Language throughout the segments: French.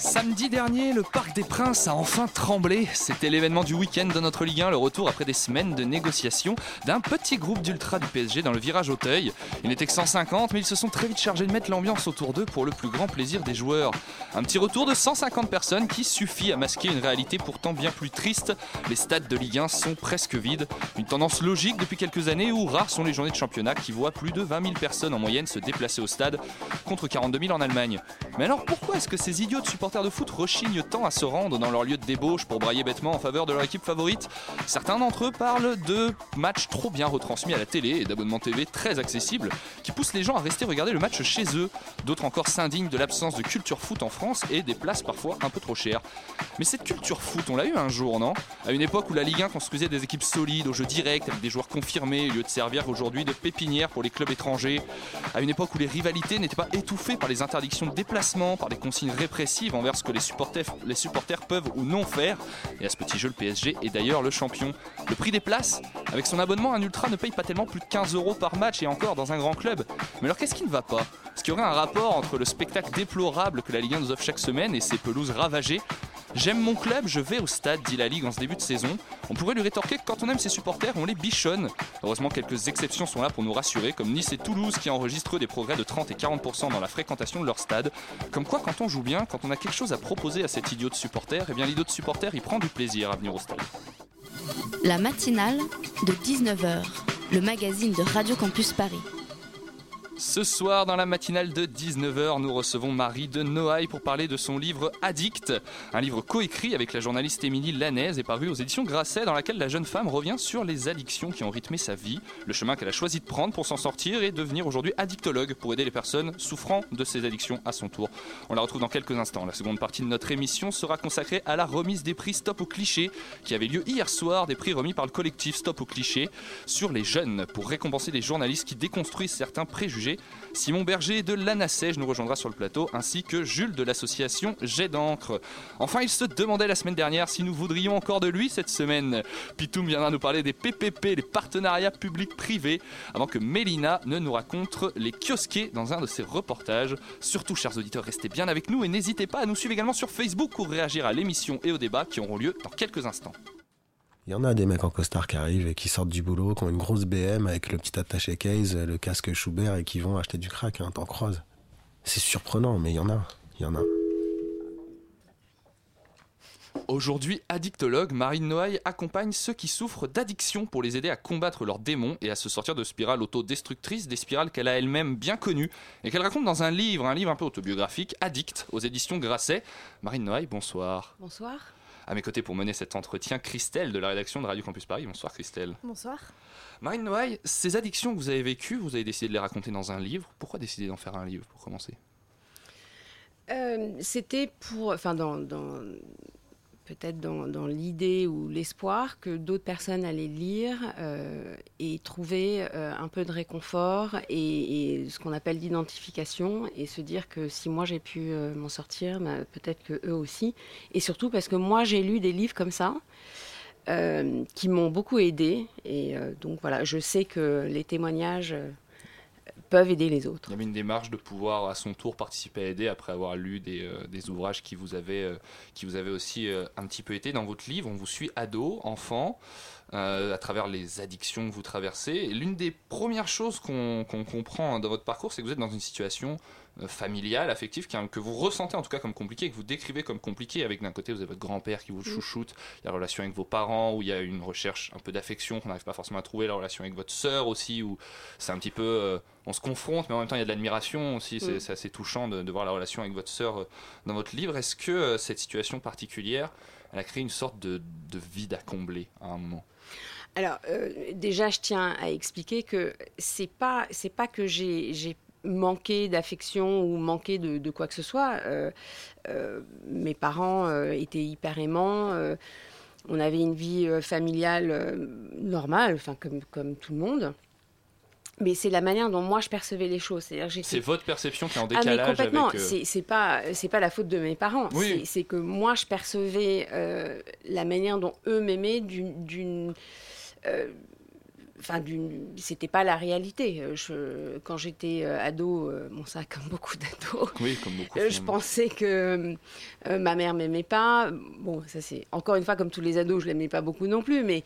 Samedi dernier, le Parc des Princes a enfin tremblé. C'était l'événement du week-end de notre Ligue 1, le retour après des semaines de négociations d'un petit groupe d'ultra du PSG dans le virage Auteuil. Il n'était que 150, mais ils se sont très vite chargés de mettre l'ambiance autour d'eux pour le plus grand plaisir des joueurs. Un petit retour de 150 personnes qui suffit à masquer une réalité pourtant bien plus triste. Les stades de Ligue 1 sont presque vides. Une tendance logique depuis quelques années où rares sont les journées de championnat qui voient plus de 20 000 personnes en moyenne se déplacer au stade contre 42 000 en Allemagne. Mais alors pourquoi est-ce que ces idiots de supporters de foot rechignent tant à se rendre dans leur lieu de débauche pour brailler bêtement en faveur de leur équipe favorite Certains d'entre eux parlent de matchs trop bien retransmis à la télé et d'abonnements TV très accessibles qui poussent les gens à rester regarder le match chez eux. D'autres encore s'indignent de l'absence de culture foot en France et des places parfois un peu trop chères. Mais cette culture foot, on l'a eu un jour, non? À une époque où la Ligue 1 construisait des équipes solides au jeu direct avec des joueurs confirmés au lieu de servir aujourd'hui de pépinière pour les clubs étrangers. À une époque où les rivalités n'étaient pas étouffées par les interdictions de déplacement, par des consignes répressives envers ce que les supporters, peuvent ou non faire. Et à ce petit jeu, le PSG est d'ailleurs le champion. Le prix des places Avec son abonnement, un ultra ne paye pas tellement plus de 15 euros par match et encore dans un grand club. Mais alors qu'est-ce qui ne va pas? Est-ce qu'il y aurait un rapport entre le spectacle déplorable que la Ligue 1 nous offre chaque semaine et ses pelouses ravagées? J'aime mon club, je vais au stade, dit la Ligue en ce début de saison. On pourrait lui rétorquer que quand on aime ses supporters, on les bichonne. Heureusement, quelques exceptions sont là pour nous rassurer, comme Nice et Toulouse qui enregistrent des progrès de 30 et 40% dans la fréquentation de leur stade. Comme quoi, quand on joue bien, quand on a quelque chose à proposer à cet idiot de supporter, eh bien l'idiot de supporter, il prend du plaisir à venir au stade. La matinale de 19h, le magazine de Radio Campus Paris. Ce soir, dans la matinale de 19h, nous recevons Marie de Noailles pour parler de son livre Addict, un livre coécrit avec la journaliste Émilie Lanaise et paru aux éditions Grasset, dans laquelle la jeune femme revient sur les addictions qui ont rythmé sa vie, le chemin qu'elle a choisi de prendre pour s'en sortir et devenir aujourd'hui addictologue pour aider les personnes souffrant de ces addictions à son tour. On la retrouve dans quelques instants. La seconde partie de notre émission sera consacrée à la remise des prix Stop au cliché qui avait lieu hier soir, des prix remis par le collectif Stop au cliché sur les jeunes pour récompenser les journalistes qui déconstruisent certains préjugés. Simon Berger de l'ANASEJ nous rejoindra sur le plateau, ainsi que Jules de l'association Jet d'encre. Enfin, il se demandait la semaine dernière si nous voudrions encore de lui cette semaine. Pitoum viendra nous parler des PPP, les partenariats publics-privés, avant que Mélina ne nous raconte les kiosquets dans un de ses reportages. Surtout, chers auditeurs, restez bien avec nous et n'hésitez pas à nous suivre également sur Facebook pour réagir à l'émission et au débat qui auront lieu dans quelques instants. Il y en a des mecs en costard qui arrivent et qui sortent du boulot, qui ont une grosse BM avec le petit attaché case, le casque Schubert et qui vont acheter du crack, hein, t'en croises. C'est surprenant, mais il y en a. Il y en a. Aujourd'hui, addictologue, Marine Noailles accompagne ceux qui souffrent d'addiction pour les aider à combattre leurs démons et à se sortir de spirales autodestructrices, des spirales qu'elle a elle-même bien connues et qu'elle raconte dans un livre, un livre un peu autobiographique, Addict, aux éditions Grasset. Marine Noailles, bonsoir. Bonsoir. À mes côtés pour mener cet entretien, Christelle de la rédaction de Radio Campus Paris. Bonsoir Christelle. Bonsoir. Marine Noailles, ces addictions que vous avez vécues, vous avez décidé de les raconter dans un livre. Pourquoi décider d'en faire un livre pour commencer? Euh, C'était pour, enfin, dans, dans- peut-être dans, l'idée ou l'espoir que d'autres personnes allaient lire euh, et trouver euh, un peu de réconfort et, ce qu'on appelle d'identification et se dire que si moi j'ai pu euh, m'en sortir, bah, peut-être que eux aussi. Et surtout parce que moi j'ai lu des livres comme ça. qui m'ont beaucoup aidé et donc voilà je sais que les témoignages peuvent aider les autres Il y avait une démarche de pouvoir à son tour participer à aider après avoir lu des, euh, ouvrages qui vous avaient, euh, qui vous avaient aussi euh, un petit peu été dans votre livre. On vous suit ado, enfant, à travers les addictions que vous traversez. L'une des premières choses qu'on comprend dans votre parcours, c'est que vous êtes dans une situation euh, familiale, affective, qui- que vous ressentez en tout cas comme compliquée, que vous décrivez comme compliquée, avec d'un côté vous avez votre grand-père qui vous chouchoute, il y a la relation avec vos parents, où il y a une recherche un peu d'affection qu'on n'arrive pas forcément à trouver, la relation avec votre sœur aussi, où c'est un petit peu... euh, on se confronte, mais en même temps il y a de l'admiration aussi, c'est Mm. assez touchant de, de voir la relation avec votre sœur euh, dans votre livre. Est-ce que euh, cette situation particulière, elle a créé une sorte de, de vide à combler à un moment? Alors, euh, déjà, je tiens à expliquer que c'est pas, c'est pas que j'ai manquer d'affection ou manquer de, de, quoi que ce soit. mes parents étaient hyper aimants on avait une vie familiale normale, enfin comme, comme tout le monde mais c'est la manière dont moi je percevais les choses. C'est votre perception qui est en décalage ah, mais complètement. Euh... C'est pas c'est pas la faute de mes parents. Oui. C'est que moi je percevais euh, la manière dont eux m'aimaient d'une euh, enfin c'était pas la réalité. Euh, je, quand j'étais euh, ado euh, bon ça comme beaucoup d'ados oui, comme beaucoup, je pensais que ma mère m'aimait pas. Bon ça c'est encore une fois comme tous les ados je l'aimais pas beaucoup non plus mais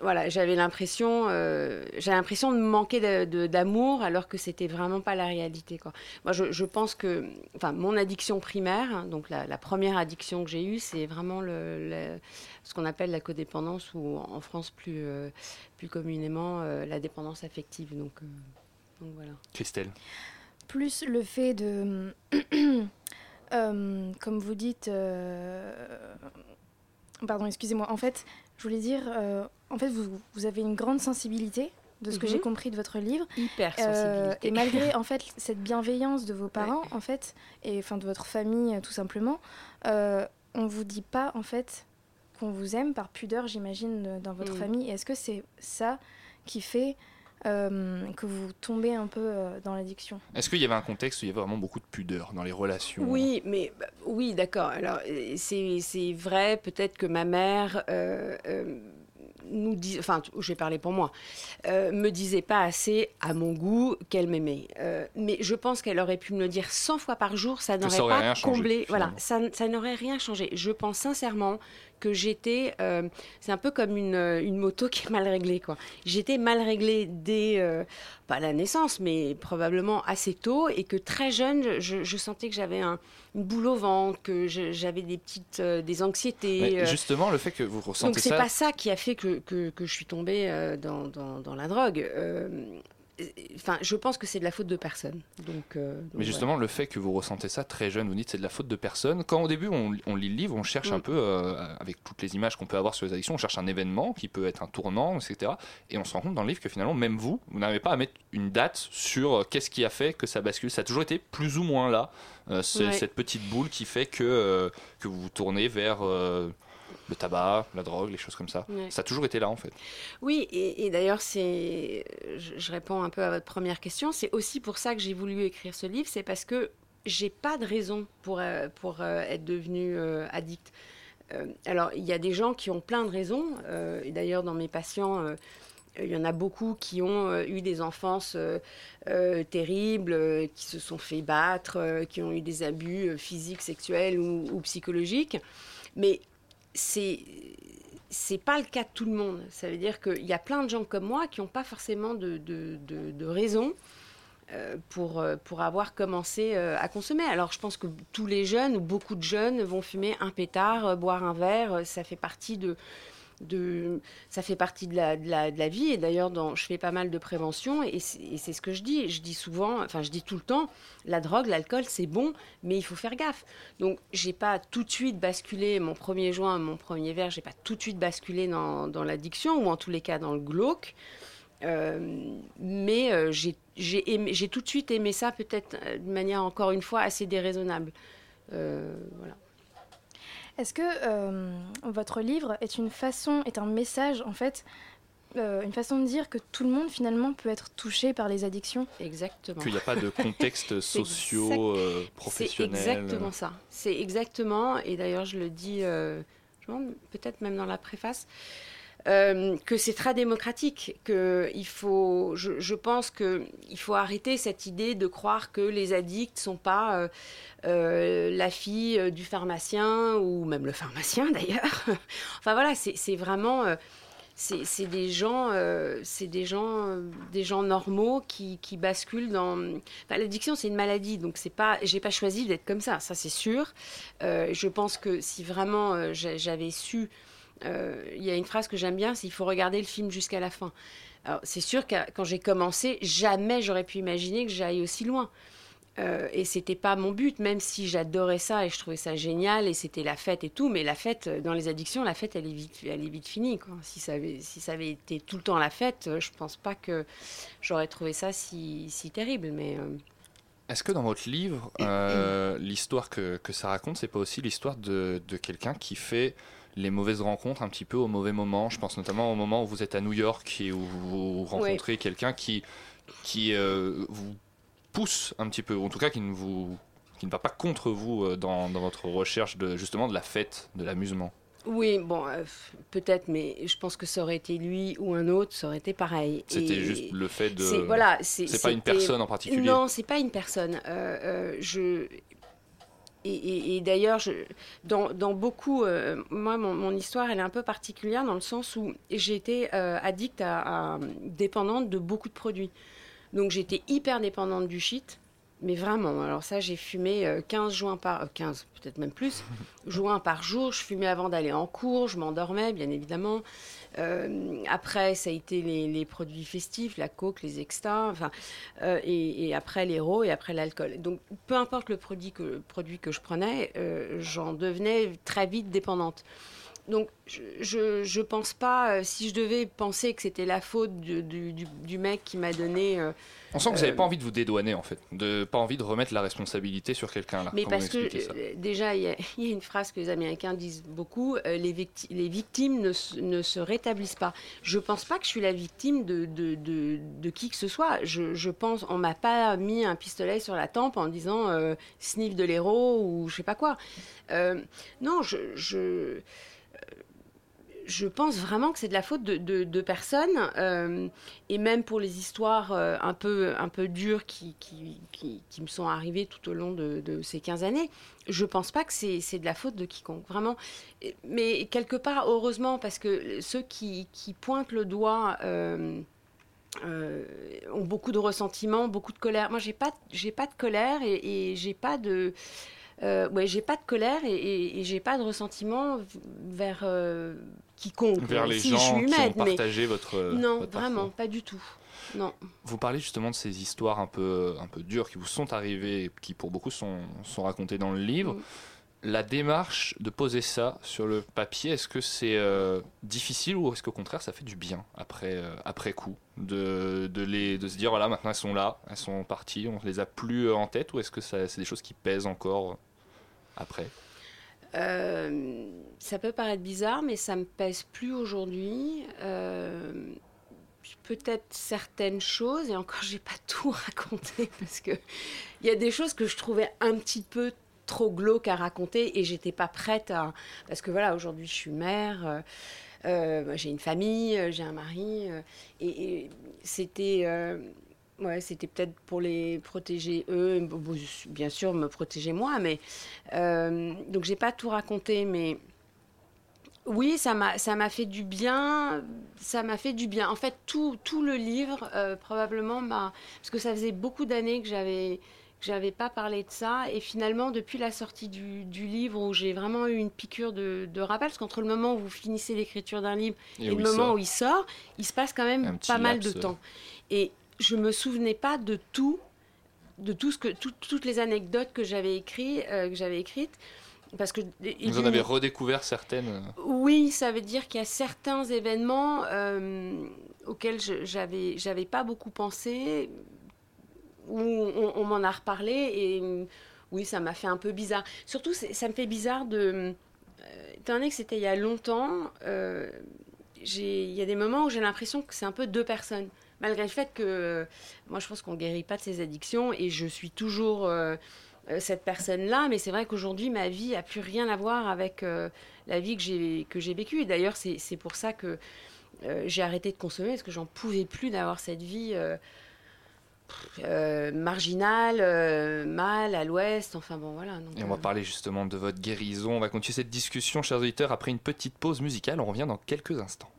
voilà j'avais l'impression j'ai l'impression de manquer d'amour alors que c'était vraiment pas la réalité quoi. Moi je, je, pense que enfin mon addiction primaire donc la, la première addiction que j'ai eue c'est vraiment le, le ce qu'on appelle la codépendance ou en France plus, euh, plus communément euh, la dépendance affective. Donc, euh, donc, voilà. Christelle Plus le fait de, comme vous dites, pardon, excusez-moi, en fait, je voulais dire, en fait, vous, vous, avez une grande sensibilité de ce que j'ai compris de votre livre. Hyper sensibilité. et malgré en fait cette bienveillance de vos parents en fait et enfin de votre famille tout simplement, euh, on vous dit pas en fait qu'on vous aime par pudeur, j'imagine, dans votre Mm. famille. Est-ce que c'est ça qui fait euh, que vous tombez un peu euh, dans l'addiction? Est-ce qu'il y avait un contexte où il y avait vraiment beaucoup de pudeur dans les relations? Oui, mais bah, oui, d'accord. Alors, euh, c'est c'est vrai, peut-être que ma mère. euh, euh, nous dis, enfin, je vais parler pour moi, euh, me disait pas assez à mon goût qu'elle m'aimait. Euh, mais je pense qu'elle aurait pu me le dire 100 fois par jour, ça n'aurait aurait pas rien changé, comblé. Voilà, ça n'aurait rien changé. Je pense sincèrement que j'étais, euh, c'est un peu comme une, euh, une moto qui est mal réglée, quoi. J'étais mal réglée dès, euh, pas la naissance, mais probablement assez tôt, et que très jeune, je, je sentais que j'avais un, une boule au ventre, que j'avais des petites, euh, des anxiétés. Mais Justement, le fait que vous donc ressentez c'est ça. pas ça qui a fait que, que, que je suis tombée dans, dans, dans la drogue. Enfin, je pense que c'est de la faute de personne. Donc, euh, donc Mais justement, le fait que vous ressentez ça très jeune, vous dites c'est de la faute de personne. Quand au début on, on lit le livre, on cherche Mm. un peu, euh, avec toutes les images qu'on peut avoir sur les addictions, on cherche un événement qui peut être un tournant, etc. Et on se rend compte dans le livre que finalement, même vous, vous n'avez pas à mettre une date sur euh, qu'est-ce qui a fait que ça bascule. Ça a toujours été plus ou moins là, Ouais. cette petite boule qui fait que, que vous vous tournez vers le tabac, la drogue, les choses comme ça. Ouais. Ça a toujours été là en fait. Oui, et, et d'ailleurs, c'est, je, je réponds un peu à votre première question. C'est aussi pour ça que j'ai voulu écrire ce livre. C'est parce que j'ai pas de raison pour, euh, pour euh, être devenue euh, addict. Euh, alors, il y a des gens qui ont plein de raisons. et d'ailleurs, dans mes patients, il y en a beaucoup qui ont eu des enfances euh, euh, terribles, euh, qui se sont fait battre, qui ont eu des abus physiques, sexuels ou, ou psychologiques. Mais c'est c'est pas le cas de tout le monde. Ça veut dire qu'il y a plein de gens comme moi qui n'ont pas forcément de, de, de, de raison euh, pour, euh, pour avoir commencé euh, à consommer. Alors je pense que tous les jeunes ou beaucoup de jeunes vont fumer un pétard, boire un verre, ça fait partie de, de ça fait partie de la, vie. Et d'ailleurs, je fais pas mal de prévention et c'est ce que je dis. Je dis souvent, enfin je dis tout le temps, la drogue, l'alcool, c'est bon, mais il faut faire gaffe. Donc, j'ai pas tout de suite basculé mon premier joint, mon premier verre, j'ai pas tout de suite basculé dans, l'addiction ou en tous les cas dans le glauque. Euh, mais euh, j'ai tout de suite aimé ça, peut-être euh, de manière encore une fois assez déraisonnable. Voilà. Est-ce que euh, votre livre est une façon, est un message en fait, euh, une façon de dire que tout le monde finalement peut être touché par les addictions? Exactement. Qu'il n'y a pas de contexte sociaux, euh, professionnels. C'est exactement ça. C'est exactement, et d'ailleurs je le dis, euh, je peut-être même dans la préface, euh, que c'est très démocratique, que il faut, je, je pense que il faut arrêter cette idée de croire que les addicts sont pas euh, euh, la fille du pharmacien ou même le pharmacien d'ailleurs. enfin voilà, c'est vraiment c'est des gens, c'est des gens, des gens normaux qui, basculent dans. Enfin, L'addiction, c'est une maladie, donc c'est pas. J'ai pas choisi d'être comme ça, ça c'est sûr. Je pense que si vraiment j'a- j'avais su, il y a une phrase que j'aime bien, c'est il faut regarder le film jusqu'à la fin. Alors c'est sûr que quand j'ai commencé, jamais j'aurais pu imaginer que j'aille aussi loin. Euh, et c'était pas mon but, même si j'adorais ça et je trouvais ça génial et c'était la fête et tout. Mais la fête, euh, dans les addictions, la fête, elle est vite, elle est vite finie. Si, ça avait, été tout le temps la fête, euh, je pense pas que j'aurais trouvé ça si, terrible. Mais euh, Est-ce que dans votre livre, euh, l'histoire que, que ça raconte, c'est pas aussi l'histoire de, de quelqu'un qui fait les mauvaises rencontres un petit peu au mauvais moment Je pense notamment au moment où vous êtes à New York et où vous rencontrez quelqu'un qui, qui euh, vous pousse un petit peu, ou en tout cas qui ne, vous, qui ne va pas contre vous euh, dans, dans votre recherche de, justement de la fête, de l'amusement. oui, bon, euh, peut-être, mais je pense que ça aurait été lui ou un autre, ça aurait été pareil. C'était juste le fait de. C'est voilà, c'est c'est pas une personne en particulier. Non, c'est pas une personne. Euh, je et, d'ailleurs, dans, beaucoup, euh, moi, mon, histoire, elle est un peu particulière dans le sens où j'ai été euh, addict dépendante de beaucoup de produits. Donc j'étais hyper dépendante du shit, mais vraiment. Alors ça, j'ai fumé euh, 15 joints par, euh, 15 peut-être même plus, joints par jour. Je fumais avant d'aller en cours, je m'endormais, bien évidemment. Euh, après, ça a été les, les produits festifs, la coke, les extas, enfin, euh, et, et après l'héros et après l'alcool. Donc, peu importe le produit que, produit que je prenais, euh, j'en devenais très vite dépendante. Donc, je, je pense pas, euh, si je devais penser que c'était la faute du, du, mec qui m'a donné. euh, On sent que vous n'avez euh, pas envie de vous dédouaner en fait, de pas envie de remettre la responsabilité sur quelqu'un là. Mais parce que euh, déjà, il y, a- il y a une phrase que les Américains disent beaucoup les, victi- les victimes ne, se- ne se rétablissent pas. Je pense pas que je suis la victime de, de, de, de qui que ce soit. Je, je pense, on m'a pas mis un pistolet sur la tempe en disant sniff de l'héros ou je sais pas quoi. Non, je. je je pense vraiment que c'est de la faute de, de- euh, et même pour les histoires euh, un, peu, un peu dures qui, qui, qui, me sont arrivées tout au long de, ces 15 années, je pense pas que c'est de la faute de quiconque, vraiment. Mais quelque part, heureusement, parce que ceux qui, pointent le doigt euh, ont beaucoup de ressentiment, beaucoup de colère. Moi, j'ai pas, pas de colère et, et j'ai pas de. euh, ouais, j'ai pas de colère et, j'ai pas de ressentiment vers quiconque. Vers les Si, gens je suis qui humaine, ont mais partagé votre. non, votre vraiment, parcours. pas du tout. Non. Vous parlez justement de ces histoires un peu, un peu dures qui vous sont arrivées, et qui pour beaucoup sont, sont racontées dans le livre. Mm. La démarche de poser ça sur le papier, est-ce que c'est euh, difficile ou est-ce qu'au contraire ça fait du bien après, euh, après coup de, de, les, de se dire voilà maintenant elles sont là, elles sont parties, on les a plus euh, en tête ou est-ce que c'est des choses qui pèsent encore euh, après? Euh, ça peut paraître bizarre, mais ça me pèse plus aujourd'hui. Euh, Peut-être certaines choses, et encore, j'ai pas tout raconté parce que il y a des choses que je trouvais un petit peu trop glauques à raconter et j'étais pas prête à. Parce que voilà, aujourd'hui, je suis mère. euh, euh, j'ai une famille, j'ai un mari, et, c'était, ouais, c'était peut-être pour les protéger eux, bien sûr me protéger moi, mais euh, donc j'ai pas tout raconté, mais oui, ça m'a, ça m'a fait du bien, ça m'a fait du bien. En fait, tout, tout le livre euh, probablement m'a, parce que ça faisait beaucoup d'années que j'avais que j'avais pas parlé de ça, et finalement depuis la sortie du, du livre où j'ai vraiment eu une piqûre de, de rappel, parce qu'entre le moment où vous finissez l'écriture d'un livre et, le moment sort. où il sort, il se passe quand même pas mal de temps. Et je me souvenais pas de tout, de tout ce que, tout- toutes les anecdotes que j'avais euh, que j'avais écrites, parce que Vous en avez redécouvert certaines euh, oui, ça veut dire qu'il y a certains événements euh, auxquels j'avais j'avais pas beaucoup pensé, où on, on m'en a reparlé et euh, oui, ça m'a fait un peu bizarre. Surtout, ça me fait bizarre de. euh, étant donné que c'était il y a longtemps, euh, il y a des moments où j'ai l'impression que c'est un peu deux personnes. Malgré le fait que moi, je pense qu'on guérit pas de ses addictions et je suis toujours. euh, cette personne-là, mais c'est vrai qu'aujourd'hui, ma vie a plus rien à voir avec euh, la vie que j'ai vécue. Et d'ailleurs, c'est pour ça que euh, j'ai arrêté de consommer, parce que j'en pouvais plus d'avoir cette vie euh, euh, marginale, euh, mal, à l'ouest, enfin bon, voilà. donc, Et on va euh, parler justement de votre guérison. On va continuer cette discussion, chers auditeurs, après une petite pause musicale. On revient dans quelques instants.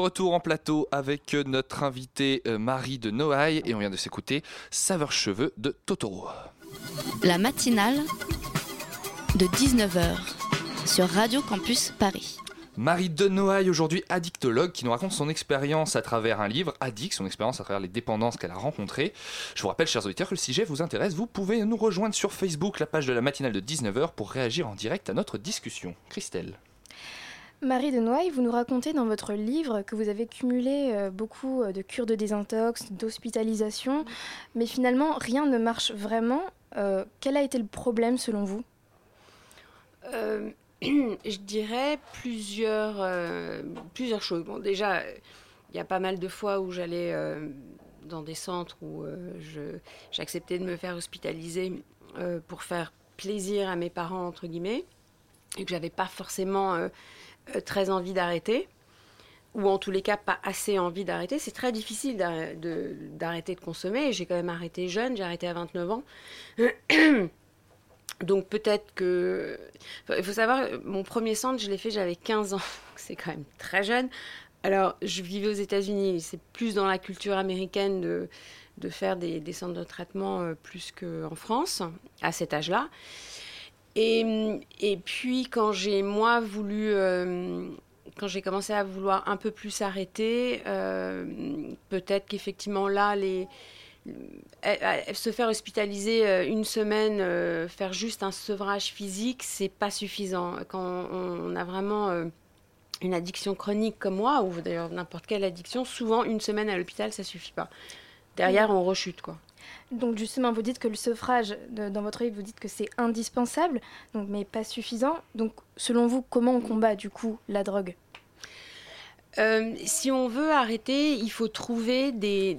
Retour en plateau avec notre invitée euh, Marie de Noailles et on vient de s'écouter Saveur Cheveux de Totoro. La matinale de 19h sur Radio Campus Paris. Marie de Noailles, aujourd'hui addictologue, qui nous raconte son expérience à travers un livre, Addict, son expérience à travers les dépendances qu'elle a rencontrées. Je vous rappelle, chers auditeurs, que le sujet vous intéresse. Vous pouvez nous rejoindre sur Facebook, la page de la matinale de 19h, pour réagir en direct à notre discussion. Christelle. Marie de Noailles, vous nous racontez dans votre livre que vous avez cumulé euh, beaucoup euh, de cures de désintox, d'hospitalisation, mais finalement rien ne marche vraiment. Euh, quel a été le problème selon vous? Je dirais plusieurs, plusieurs choses. Bon, déjà, il y a pas mal de fois où j'allais dans des centres où j'acceptais de me faire hospitaliser pour faire plaisir à mes parents, entre guillemets, et que j'avais pas forcément très envie d'arrêter, ou en tous les cas pas assez envie d'arrêter. C'est très difficile d'arrêter de, consommer. J'ai quand même arrêté jeune, j'ai arrêté à 29 ans. Donc peut-être que... Il faut savoir, mon premier centre, je l'ai fait, j'avais 15 ans. C'est quand même très jeune. Alors, je vivais aux États-Unis. C'est plus dans la culture américaine de, de faire des, des centres de traitement euh, plus qu'en France, à cet âge-là. Et, et puis, quand j'ai, moi, voulu... euh, quand j'ai commencé à vouloir un peu plus arrêter, euh, peut-être qu'effectivement là, euh, se faire hospitaliser une semaine, faire juste un sevrage physique, c'est pas suffisant. Quand on, a vraiment une addiction chronique comme moi, ou d'ailleurs n'importe quelle addiction, souvent une semaine à l'hôpital, ça suffit pas. Derrière, on rechute quoi. Donc justement, vous dites que le de- dans votre livre, vous dites que c'est indispensable, donc, mais pas suffisant. Donc selon vous, comment on combat du coup la drogue? Euh, si on veut arrêter, il faut trouver des.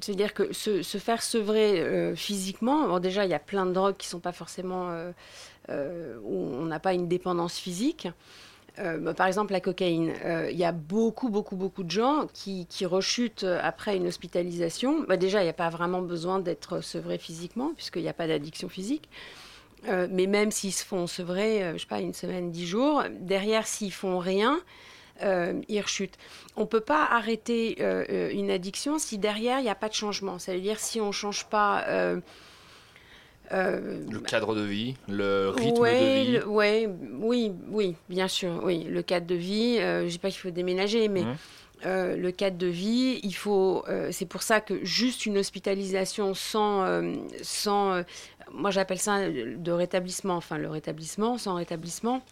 C'est-à-dire que se, faire sevrer euh, physiquement, bon, déjà, il y a plein de drogues qui ne sont pas forcément. euh, où on n'a pas une dépendance physique. Euh, bah, par exemple, la cocaïne. Euh, Il y a beaucoup, beaucoup, beaucoup de gens qui, qui rechutent après une hospitalisation. Bah, déjà, il n'y a pas vraiment besoin d'être sevré physiquement, puisqu'il n'y a pas d'addiction physique. Euh, mais même s'ils se font sevrer, euh, je sais pas, une semaine, dix jours, derrière, s'ils font rien, euh, ils rechutent. On ne peut pas arrêter euh, euh, une addiction si derrière, il n'y a pas de changement. Ça veut dire si on ne change pas... euh, Le cadre de vie, le rythme ouais, de vie. le- ouais, oui, oui, bien sûr, oui. Le cadre de vie, euh, je dis pas qu'il faut déménager, mais Mhm. euh, le cadre de vie, il faut. c'est pour ça que juste une hospitalisation sans, sans, moi j'appelle ça de rétablissement. Enfin, le rétablissement sans rétablissement.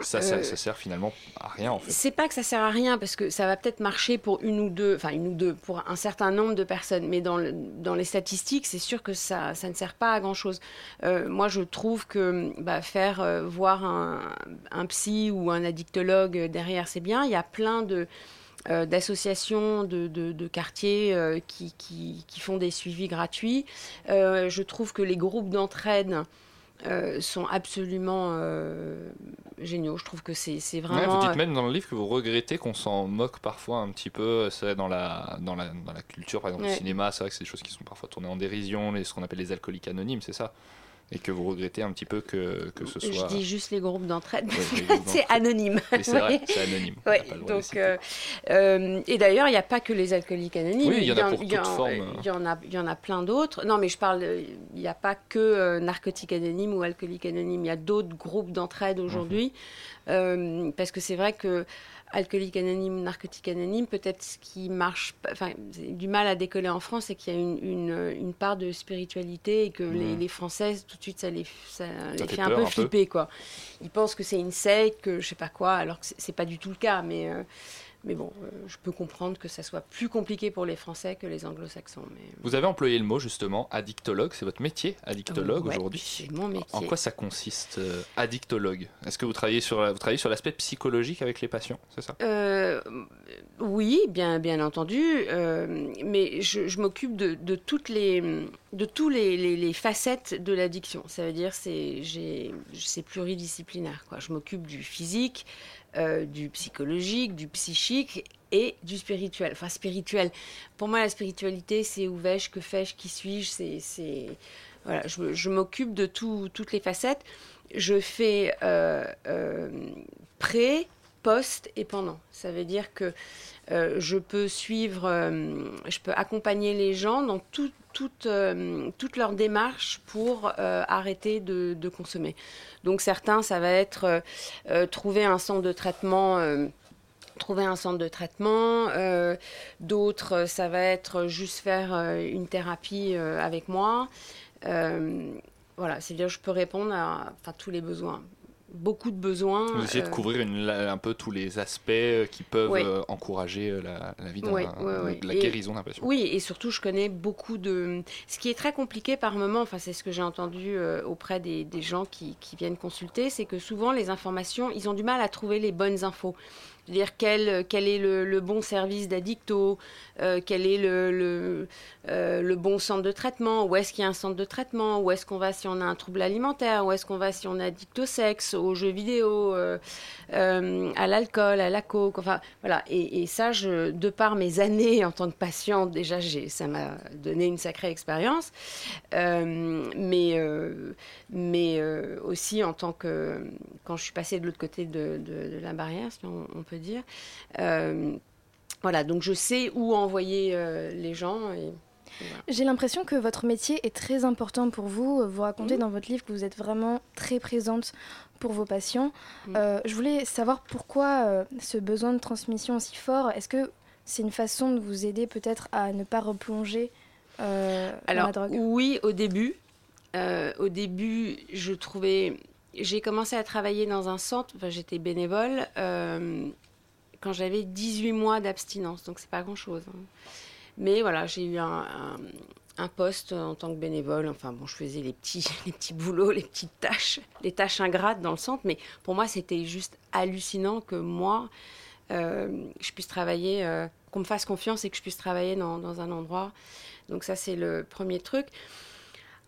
Ça, euh, ça sert finalement à rien en fait. C'est pas que ça sert à rien parce que ça va peut-être marcher pour une ou deux, enfin une ou deux, pour un certain nombre de personnes, mais dans, le- dans les statistiques, c'est sûr que ça, ça ne sert pas à grand chose. moi, je trouve que bah, faire euh, voir un, un psy ou un addictologue derrière, c'est bien. Il y a plein de euh, d'associations de, de, de quartiers euh, qui, qui, qui font des suivis gratuits. Euh, je trouve que les groupes d'entraide euh, sont absolument euh, géniaux. Je trouve que c'est Ouais, vraiment. vous dites même dans le livre que vous regrettez qu'on s'en moque parfois un petit peu. C'est dans la, dans, la, dans la culture, par exemple, Ouais. le cinéma, c'est vrai que c'est des choses qui sont parfois tournées en dérision, les, ce qu'on appelle les alcooliques anonymes, c'est ça? Et que vous regrettez un petit peu que, que ce soit. Je dis juste les groupes d'entraide. Ouais, c'est anonyme. C'est vrai, c'est anonyme. Ouais, donc, euh, euh, et d'ailleurs, il n'y a pas que les alcooliques anonymes. Oui, il y en a pour il toute en- forme. Il y, en a, il y en a plein d'autres. Non, mais je parle, il n'y a pas que euh, narcotiques anonymes ou alcooliques anonymes. Il y a d'autres groupes d'entraide aujourd'hui. Euh, parce que c'est vrai que alcoolique anonyme, narcotique anonyme, peut-être ce qui marche, enfin, du mal à décoller en France, c'est qu'il y a une, une, une part de spiritualité et que les, Mhm. les Françaises, tout de suite, ça les, ça les fait fait, un peur, peu un peu. flipper, quoi. Ils pensent que c'est une secte, que je sais pas quoi, alors que c'est- c'est pas du tout le cas, mais. euh, mais bon, euh, je peux comprendre que ça soit plus compliqué pour les Français que les anglo-saxons. Mais... Vous avez employé le mot justement addictologue, c'est votre métier, addictologue Ouais, aujourd'hui. C'est mon métier. En quoi ça consiste, euh, addictologue? Est-ce que vous travaillez sur, la- vous travaillez sur l'aspect psychologique avec les patients, c'est ça? Euh, oui, bien, bien entendu, euh, mais je, je m'occupe de, de toutes les, de tous les, les- les facettes de l'addiction. Ça veut dire c'est c'est pluridisciplinaire. Quoi. Je m'occupe du physique, euh, du psychologique, du psychique et du spirituel. Enfin spirituel. Pour moi, la spiritualité, c'est où vais-je, que fais-je, qui suis-je. C'est voilà, je, m'occupe de tout, toutes les facettes. Je fais euh, euh, pré, post et pendant. Ça veut dire que euh, je peux suivre, je peux accompagner les gens dans tout, toute, euh, toute leur démarche pour arrêter de, consommer. Donc certains, ça va être trouver un centre de traitement trouver un centre de traitement. D'autres, ça va être juste faire une thérapie avec moi. voilà, c'est-à-dire je peux répondre à tous les besoins beaucoup de besoins. Vous essayez de euh, couvrir un peu tous les aspects euh, qui peuvent euh, encourager la, la vie d'un, la guérison d'un patient. Oui, et surtout, je connais beaucoup de. Ce qui est très compliqué par moment, enfin, c'est ce que j'ai entendu auprès des, des gens qui, qui, viennent consulter, c'est que souvent, les informations, ils ont du mal à trouver les bonnes infos dire quel, quel est le, bon service d'addicto, euh, quel est le, euh, le, bon centre de traitement, où est-ce qu'il y a un centre de traitement, où est-ce qu'on va si on a un trouble alimentaire, où est-ce qu'on va si on est addict au sexe, aux jeux vidéo, euh, à l'alcool, à la coke, enfin voilà. Et, ça, de par mes années en tant que patiente, déjà, ça m'a donné une sacrée expérience, mais, mais aussi en tant que, quand je suis passée de l'autre côté de, de, la barrière, si on, peut dire. Euh, voilà, donc je sais où envoyer euh, les gens. Et, J'ai l'impression que votre métier est très important pour vous. Vous racontez dans votre livre que vous êtes vraiment très présente pour vos patients. Euh, je voulais savoir pourquoi ce besoin de transmission aussi fort. Est-ce que c'est une façon de vous aider peut-être à ne pas replonger Alors, dans la drogue? Oui, au début. au début, je trouvais j'ai commencé à travailler dans un centre, enfin, j'étais bénévole, euh, quand j'avais 18 mois d'abstinence, donc c'est pas grand-chose. Hein. Mais voilà, j'ai eu un, poste en tant que bénévole, enfin bon, je faisais les petits, les petits boulots, les petites tâches, les tâches ingrates dans le centre, mais pour moi c'était juste hallucinant que moi, euh, je puisse travailler, euh, qu'on me fasse confiance et que je puisse travailler dans, un endroit. Donc ça c'est le premier truc.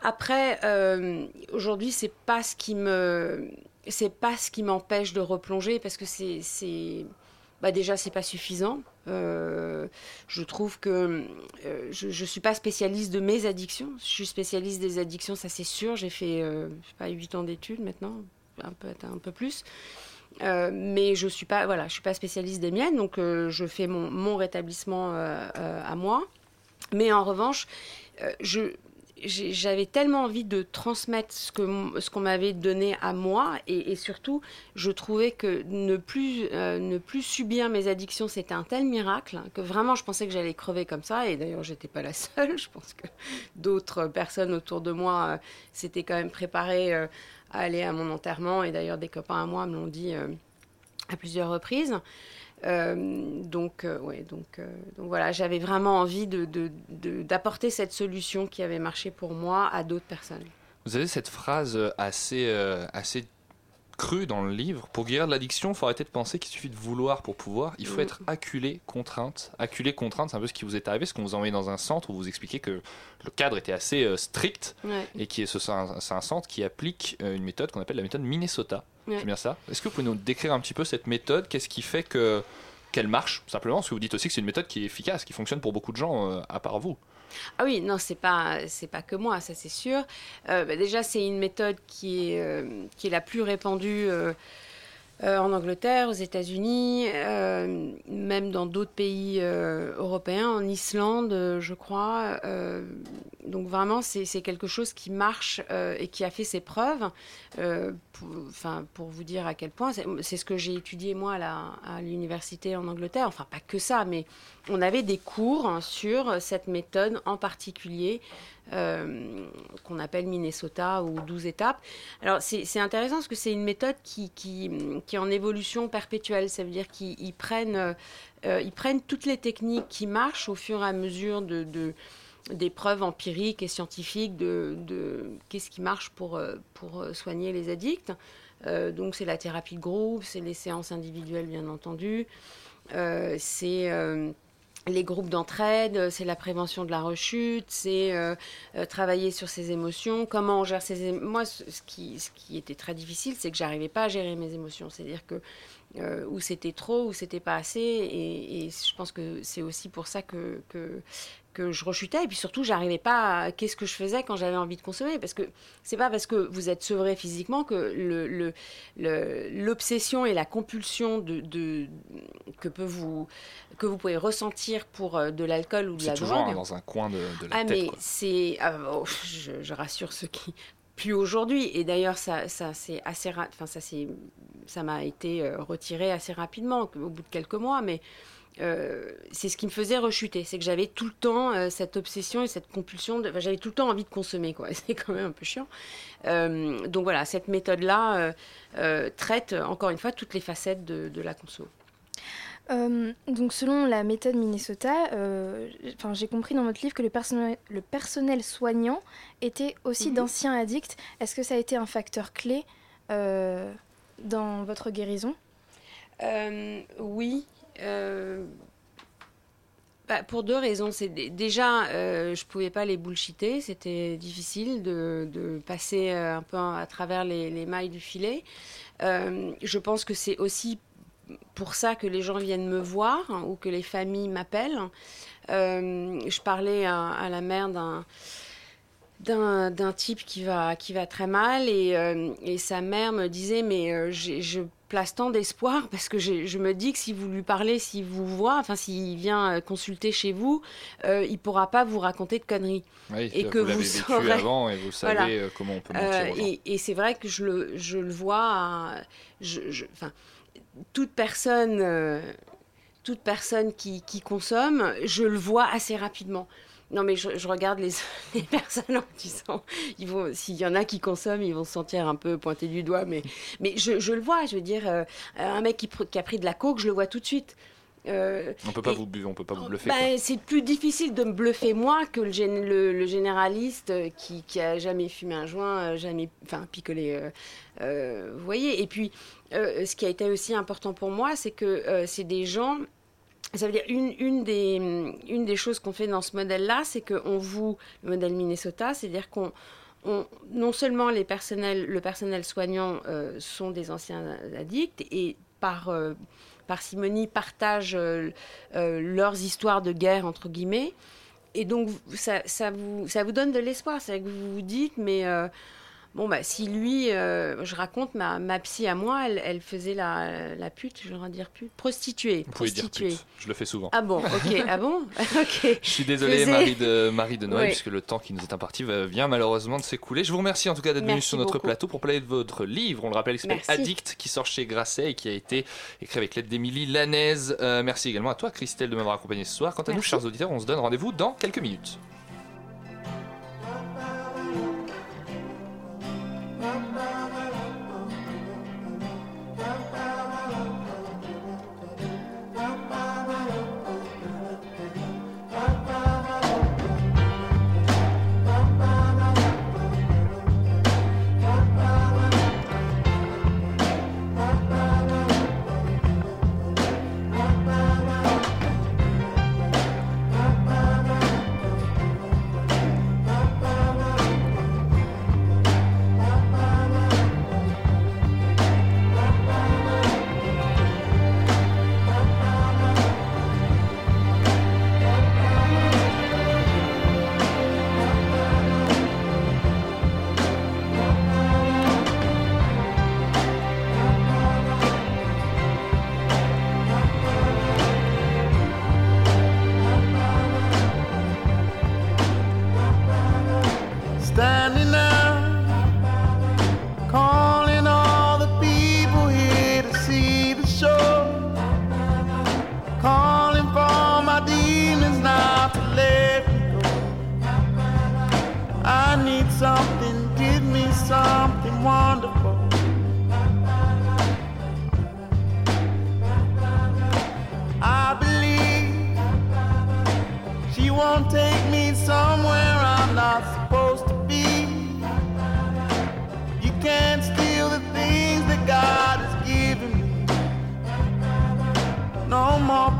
Après, euh, aujourd'hui, c'est pas ce qui me, c'est pas ce qui m'empêche de replonger parce que c'est, bah déjà, c'est pas suffisant. Euh, je trouve que euh, je, je suis pas spécialiste de mes addictions. Je suis spécialiste des addictions, ça c'est sûr. J'ai fait, sais pas, 8 ans d'études maintenant, un peu, plus. mais je suis pas, voilà, je suis pas spécialiste des miennes, donc je fais mon rétablissement à moi. Mais en revanche, je, j'avais tellement envie de transmettre ce que ce qu'on m'avait donné à moi et, surtout je trouvais que ne plus euh, ne plus subir mes addictions c'était un tel miracle que vraiment je pensais que j'allais crever comme ça et d'ailleurs j'étais pas la seule. Je pense que d'autres personnes autour de moi euh, s'étaient quand même préparées euh, à aller à mon enterrement et d'ailleurs des copains à moi me l'ont dit à plusieurs reprises donc, euh, ouais, donc, euh, donc voilà, j'avais vraiment envie d'apporter de, de, cette solution qui avait marché pour moi à d'autres personnes. Vous avez cette phrase assez, assez crue dans le livre. Pour guérir de l'addiction, il faut arrêter de penser qu'il suffit de vouloir pour pouvoir. Il faut mm. être acculé, contrainte. Acculé, contrainte, c'est un peu ce qui vous est arrivé, ce qu'on vous envoyé dans un centre où vous expliquez que le cadre était assez strict et qui est, c'est un, un, centre qui applique une méthode qu'on appelle la méthode Minnesota. C'est bien ça. Est-ce que vous pouvez nous décrire un petit peu cette méthode? Qu'est-ce qui fait que qu'elle marche simplement? Parce que vous dites aussi que c'est une méthode qui est efficace, qui fonctionne pour beaucoup de gens euh, à part vous. Ah oui, non, c'est pas c'est pas que moi, ça c'est sûr. Euh, bah, déjà, c'est une méthode qui est euh, qui est la plus répandue euh, en Angleterre, aux États-Unis, euh, même dans d'autres pays euh, européens, en Islande, je crois. donc vraiment, c'est quelque chose qui marche et qui a fait ses preuves. Pour, vous dire à quel point, c'est ce que j'ai étudié moi à l'université en Angleterre. Enfin, pas que ça, mais on avait des cours sur cette méthode en particulier. Euh, qu'on appelle Minnesota ou 12 étapes. Alors c'est intéressant parce que c'est une méthode qui, est en évolution perpétuelle. Ça veut dire qu'ils prennent, euh, prennent toutes les techniques qui marchent au fur et à mesure de, de des preuves empiriques et scientifiques de, qu'est-ce qui marche pour, pour soigner les addicts. Euh, donc c'est la thérapie de groupe, c'est les séances individuelles bien entendu, c'est les groupes d'entraide, c'est la prévention de la rechute, c'est euh, euh, travailler sur ses émotions, comment on gère ses émotions. Moi, ce qui, ce qui était très difficile, c'est que j'arrivais pas à gérer mes émotions. C'est-à-dire que euh, où c'était trop, où c'était pas assez. Et, je pense que c'est aussi pour ça que, que je rechutais. Et puis surtout, j'arrivais pas à qu'est-ce que je faisais quand j'avais envie de consommer. Parce que c'est pas parce que vous êtes sevré physiquement que le, l'obsession et la compulsion de, de, que, peut vous, que vous pouvez ressentir pour euh, de l'alcool ou de la C'est drogue. toujours dans un coin de, de la Ah, tête. mais c'est. ah, oh, je, je rassure ceux qui. Plus aujourd'hui. Et d'ailleurs, ça, ça c'est assez. Enfin, ça, c'est, ça m'a été euh, retiré assez rapidement, au bout de quelques mois. Mais euh, c'est ce qui me faisait rechuter. C'est que j'avais tout le temps euh, cette obsession et cette compulsion. De, enfin, j'avais tout le temps envie de consommer, quoi. C'est quand même un peu chiant. Euh, donc voilà, cette méthode-là traite, encore une fois, toutes les facettes de, de la conso. Donc selon la méthode Minnesota, j'ai compris dans votre livre que le personnel, le personnel soignant était aussi Mhm. d'anciens addicts. Est-ce que ça a été un facteur clé dans votre guérison? Euh, oui. Euh, bah, pour deux raisons. C'est dé- déjà, euh, je pouvais pas les bullshiter. C'était difficile de, passer euh, un peu à travers les, les mailles du filet. Euh, je pense que c'est aussi pour ça que les gens viennent me voir hein, ou que les familles m'appellent. Je parlais à la mère d'un d'un type qui va, qui va très mal et, euh, et sa mère me disait mais euh, je place tant d'espoir parce que je me dis que si vous lui parlez, s'il vous voit, enfin s'il vient euh, consulter chez vous, euh, il pourra pas vous raconter de conneries. Oui, et vous que l'avez vous vécu saurez- avant et vous savez Voilà. comment on peut mentir aux gens. et et c'est vrai que je le, je le vois, à- je, je- enfin, toute personne, toute personne qui, qui consomme, je le vois assez rapidement. Non, mais je, je regarde les, les personnes en disant, ils vont, s'il y en a qui consomment, ils vont se sentir un peu pointés du doigt, mais, mais je, je le vois. Je veux dire, euh, un mec qui, qui a pris de la coke, je le vois tout de suite. Euh, On peut pas et- vous on peut pas vous bluffer. ben, quoi. c'est plus difficile de me bluffer moi que le, le, le généraliste euh, qui, qui a jamais fumé un joint, euh, jamais, enfin picolé. euh, euh, vous voyez. Et puis, ce qui a été aussi important pour moi, c'est que c'est des gens. Ça veut dire une, une des une des choses qu'on fait dans ce modèle-là, c'est qu'on vous le modèle Minnesota, c'est-à-dire qu'on on- non seulement les personnels, le personnel soignant euh, sont des anciens addicts et par euh, parcimonie partagent euh, leurs histoires de guerre entre guillemets. Et donc ça, ça vous ça vous donne de l'espoir c'est que vous vous dites mais bon bah si lui euh, je raconte ma, ma psy à moi elle, elle faisait la, la pute je vais dire pute prostituée Vous pouvez dire prostituée pute. Je le fais souvent. ah bon ok ah bon ok Je suis désolé, Faisais- Marie de, Marie de Noël, Oui. puisque le temps qui nous est imparti vient malheureusement de s'écouler. Je vous remercie en tout cas d'être venu sur notre beaucoup. plateau pour parler de votre livre. On le rappelle, qui s'appelle. Addict, qui sort chez Grasset et qui a été écrit avec l'aide d'Émilie Lanaise. Euh, merci également à toi, Christelle, de m'avoir accompagné ce soir. Quant à nous, chers auditeurs, on se donne rendez-vous dans quelques minutes.